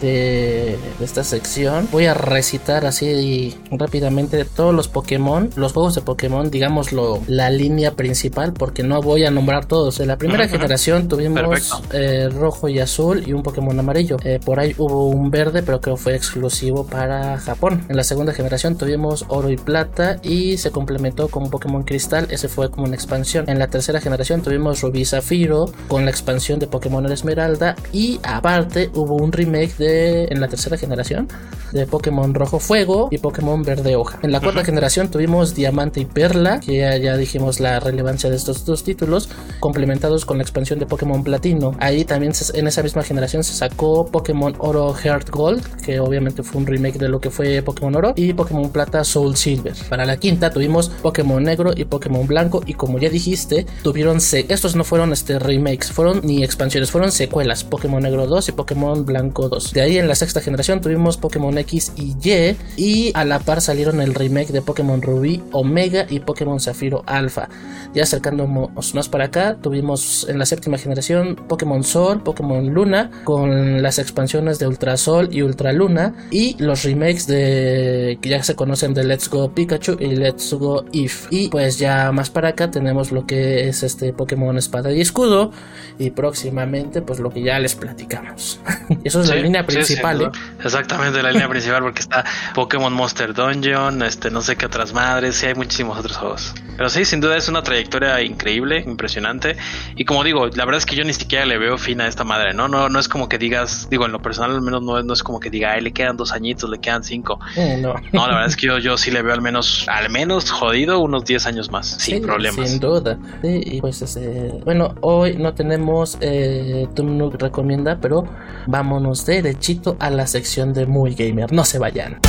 de, esta sección voy a recitar así rápidamente todos los Pokémon, los juegos de Pokémon, digámoslo, la línea principal, porque no voy a nombrar todos. En la primera generación tuvimos eh, rojo y azul y un Pokémon amarillo. Eh, por ahí hubo un verde, pero creo que fue exclusivo para Japón. En la segunda generación tuvimos oro y plata y se complementó con un Pokémon cristal. Ese fue como una expansión. En la tercera generación tuvimos rubí y zafiro con la expansión de Pokémon Esmeralda y aparte hubo un remake en la tercera generación de Pokémon Rojo Fuego y Pokémon Verde Hoja. En la cuarta generación tuvimos Diamante y Perla, que ya, dijimos la relevancia de estos dos títulos, complementados con la expansión de Pokémon Platino. Ahí también en esa misma generación se sacó Pokémon Oro Heart Gold, que obviamente fue un remake de lo que fue Pokémon Oro, y Pokémon Plata Soul Silver. Para la quinta tuvimos Pokémon Negro y Pokémon Blanco, y como ya dijiste, tuvieron estos no fueron este remakes, fueron ni expansiones, fueron secuelas, Pokémon Negro 2 y Pokémon Blanco 2. De ahí en la sexta generación tuvimos Pokémon X y Y y a la par salieron el remake de Pokémon Rubí Omega y Pokémon Zafiro Alpha. Ya acercándonos más para acá, tuvimos en la séptima generación Pokémon Sol, Pokémon Luna con las expansiones de Ultra Sol y Ultra Luna y los remakes de que ya se conocen de Let's Go Pikachu y Let's Go If. Y pues ya más para acá tenemos lo que es este Pokémon Espada y Escudo y próximamente pues lo que ya les platicamos. *laughs* Eso es la línea principal principal, Exactamente, la línea principal, porque está Pokémon Monster Dungeon, este, no sé qué otras madres, y hay muchísimos otros juegos. Pero sí, sin duda es una trayectoria increíble, impresionante. Y como digo, la verdad es que yo ni siquiera le veo fin a esta madre, ¿no? No, no es como que digas, digo, en lo personal al menos no, no es como que diga, ay, le quedan dos añitos, le quedan cinco. Eh, no. no, la verdad es que yo, yo sí le veo al menos, al menos jodido unos 10 años más, sin problemas. Sin duda. y pues, este, bueno, hoy no tenemos eh, Tumnuk recomienda, pero vámonos derechito a la sección de Muy Gamer. No se vayan.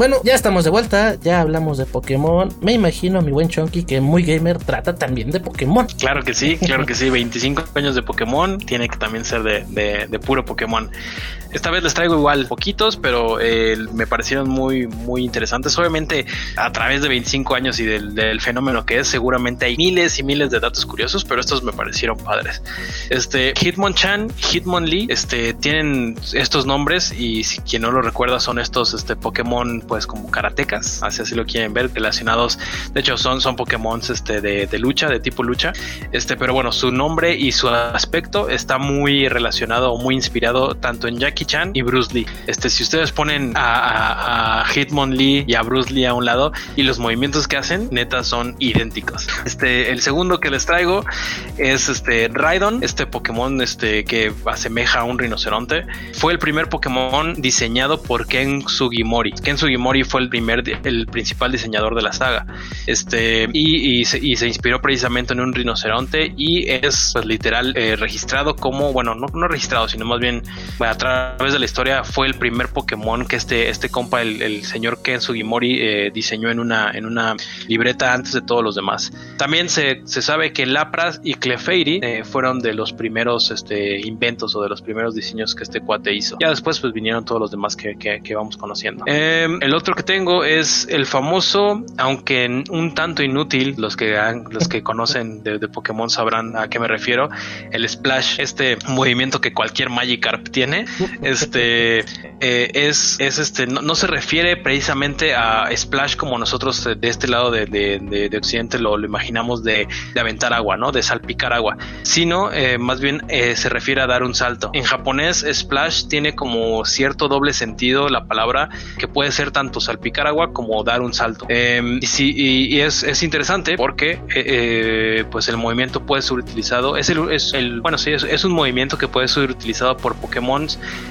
Bueno, ya estamos de vuelta, ya hablamos de Pokémon. Me imagino, mi buen Chonky, que Muy Gamer trata también de Pokémon. Claro que sí, claro que sí. 25 años de Pokémon, tiene que también ser de, de puro Pokémon. Esta vez les traigo igual poquitos, pero eh, me parecieron muy, muy interesantes. Obviamente, a través de 25 años y del, fenómeno que es, seguramente hay miles y miles de datos curiosos, pero estos me parecieron padres. Este Hitmonchan, Hitmonlee, este tienen estos nombres y si quien no lo recuerda son estos este Pokémon pues como karatecas, así así lo quieren ver, relacionados. De hecho, son son Pokémon este de, lucha, de tipo lucha. Este, pero bueno, su nombre y su aspecto está muy relacionado o muy inspirado tanto en Jackie Chan y Bruce Lee. Este, si ustedes ponen a, Hitmonlee y a Bruce Lee a un lado y los movimientos que hacen, neta, son idénticos. Este, el segundo que les traigo es este Raidon, este Pokémon este, que asemeja a un rinoceronte. Fue el primer Pokémon diseñado por Ken Sugimori. Ken Sugimori fue el primer, el principal diseñador de la saga. Este, y, se, inspiró precisamente en un rinoceronte y es pues, literal eh, registrado como, bueno, no, no registrado, sino más bien a través de la historia fue el primer Pokémon que este, este compa, el, señor Ken Sugimori, eh, diseñó en una, en una libreta antes de todos los demás. También se, sabe que Lapras y Clefairy eh, fueron de los primeros este, inventos o de los primeros diseños que este cuate hizo. Ya después pues vinieron todos los demás que, vamos conociendo. Em, el otro que tengo es el famoso, aunque un tanto inútil, los que, los que conocen de, de Pokémon sabrán a qué me refiero, el Splash, este movimiento que cualquier Magikarp tiene, este eh, es, es este, no, se refiere precisamente a splash como nosotros de este lado de, de, Occidente lo, lo imaginamos de, aventar agua, ¿no? De salpicar agua, sino eh, más bien eh, se refiere a dar un salto. En japonés, splash tiene como cierto doble sentido la palabra que puede ser tanto salpicar agua como dar un salto. Em, y, sí, y, es, es, interesante porque pues el movimiento puede ser utilizado, es el, es el bueno, sí, es, es un movimiento que puede ser utilizado por Pokémon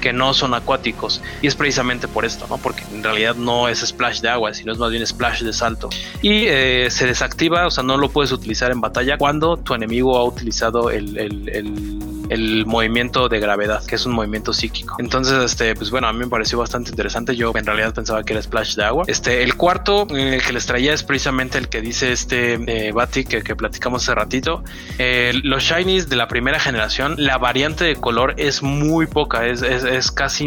que no son acuáticos. Y es precisamente por esto, ¿no? Porque en realidad no es splash de agua, sino es más bien splash de salto. Y eh, se desactiva, o sea, no lo puedes utilizar en batalla cuando tu enemigo ha utilizado el movimiento de gravedad, que es un movimiento psíquico. Entonces, este, pues bueno, a mí me pareció bastante interesante. Yo en realidad pensaba que era splash de agua. Este, el cuarto el que les traía es precisamente el que dice este eh, Bati que, platicamos hace ratito. Eh, los shinies de la primera generación, la variante de color es muy poca, es, es, casi,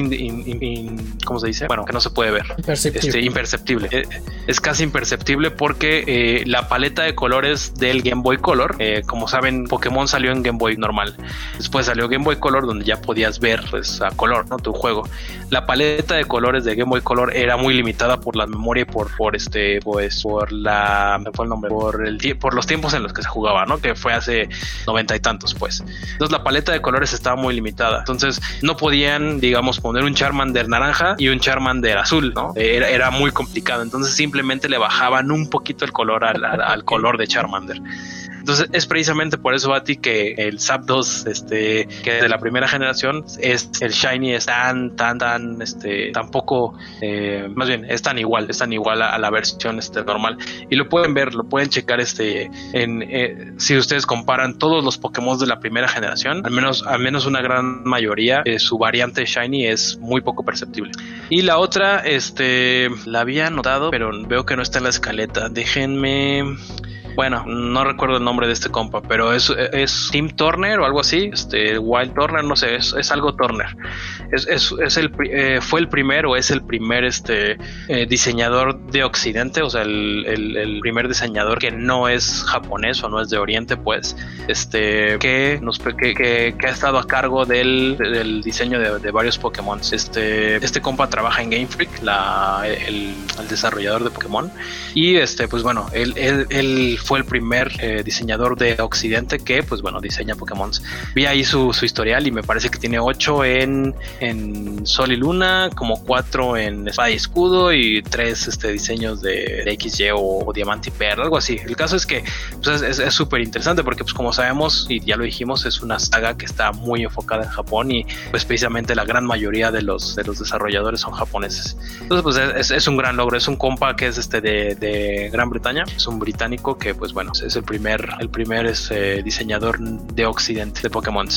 ¿cómo se dice? Bueno, que no se puede ver. Imperceptible. Este, imperceptible. Eh, es casi imperceptible porque eh, la paleta de colores del Game Boy Color, como saben, Pokémon salió en Game Boy normal. Después salió Game Boy Color donde ya podías ver pues, a color, ¿no? Tu juego. La paleta de colores de Game Boy Color era muy limitada por la memoria y por, por este, pues, por la, fue el nombre, por el por los tiempos en los que se jugaba, ¿no? Que fue hace noventa y tantos, pues. Entonces la paleta de colores estaba muy limitada. Entonces no podían, digamos, poner un Charmander naranja y un Charmander azul, ¿no? Era, era muy complicado. Entonces simplemente le bajaban un poquito el color al color de Charmander. Entonces es precisamente por eso, Bati, que el Zapdos, este, que de la primera generación, es el Shiny es tan, tan, tan, este, tan poco, eh, más bien, es tan igual, es tan igual a, la versión este, normal. Y lo pueden ver, lo pueden checar, este, en, eh, si ustedes comparan todos los Pokémon de la primera generación, al menos, al menos una gran mayoría, eh, su variante Shiny es muy poco perceptible. Y la otra, este, la había notado, pero veo que no está en la escaleta. Déjenme bueno, no recuerdo el nombre de este compa, pero es, es Tim Turner o algo así, este Wild Turner, no sé, es, algo Turner. Es, es, el, eh, fue el primero, es el primer este, eh, diseñador de Occidente, o sea, el, el, primer diseñador que no es japonés o no es de Oriente, pues, este, que, nos, que, que, ha estado a cargo del, del diseño de, varios Pokémon. Este, este compa trabaja en Game Freak, la, el, desarrollador de Pokémon, y este, pues bueno, él, él, él fue el primer eh, diseñador de Occidente que, pues bueno, diseña Pokémon. Vi ahí su, historial y me parece que tiene 8 en, en Sol y Luna, como 4 en Espada y Escudo y 3 este, diseños de, XY o, Diamante y Perla, algo así. El caso es que pues, es súper interesante porque, pues como sabemos y ya lo dijimos, es una saga que está muy enfocada en Japón y pues precisamente la gran mayoría de los, de los desarrolladores son japoneses. Entonces, pues es, un gran logro. Es un compa que es este de, de Gran Bretaña, es un británico que pues bueno, es el primer, el primer este, diseñador de Occidente de Pokémon.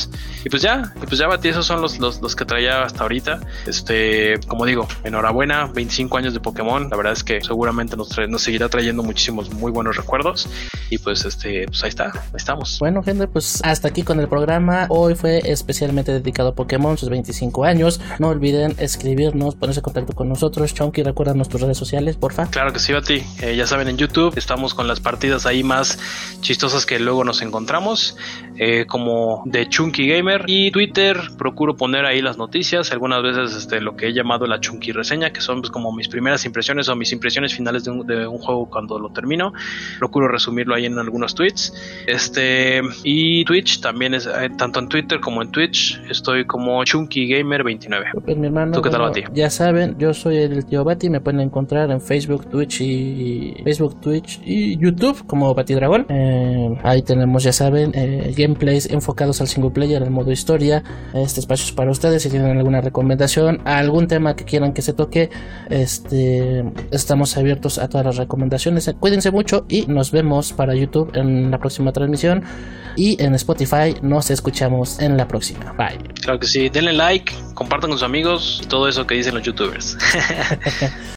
Y pues ya, y pues ya Bati, esos son los, los, que traía hasta ahorita. Este, como digo, enhorabuena, 25 años de Pokémon. La verdad es que seguramente nos, nos seguirá trayendo muchísimos muy buenos recuerdos. Y pues este, pues ahí está, ahí estamos. Bueno, gente, pues hasta aquí con el programa. Hoy fue especialmente dedicado a Pokémon, sus 25 años. No olviden escribirnos, ponerse en contacto con nosotros. Chonky, recuerda nuestras redes sociales, porfa. Claro que sí, Bati. Eh, ya saben, en YouTube estamos con las partidas ahí más chistosas que luego nos encontramos, eh, como de Chunky Gamer y Twitter. Procuro poner ahí las noticias, algunas veces este, lo que he llamado la Chunky reseña, que son pues, como mis primeras impresiones o mis impresiones finales de un, juego cuando lo termino. Procuro resumirlo ahí en algunos tweets. Este y Twitch también es eh, tanto en Twitter como en Twitch. Estoy como Chunky Gamer 29. Pues, mi hermano, qué tal, Ya saben, yo soy el tío Bati. Me pueden encontrar en Facebook, Twitch y Facebook, Twitch y YouTube como Bati Dragón. Eh, ahí tenemos, ya saben, eh, gameplays enfocados al single player, al modo historia. Este espacio es para ustedes. Si tienen alguna recomendación, algún tema que quieran que se toque, este, estamos abiertos a todas las recomendaciones. Cuídense mucho y nos vemos para YouTube en la próxima transmisión. Y en Spotify nos escuchamos en la próxima. Bye. Claro que sí, denle like, compartan con sus amigos todo eso que dicen los youtubers. *laughs*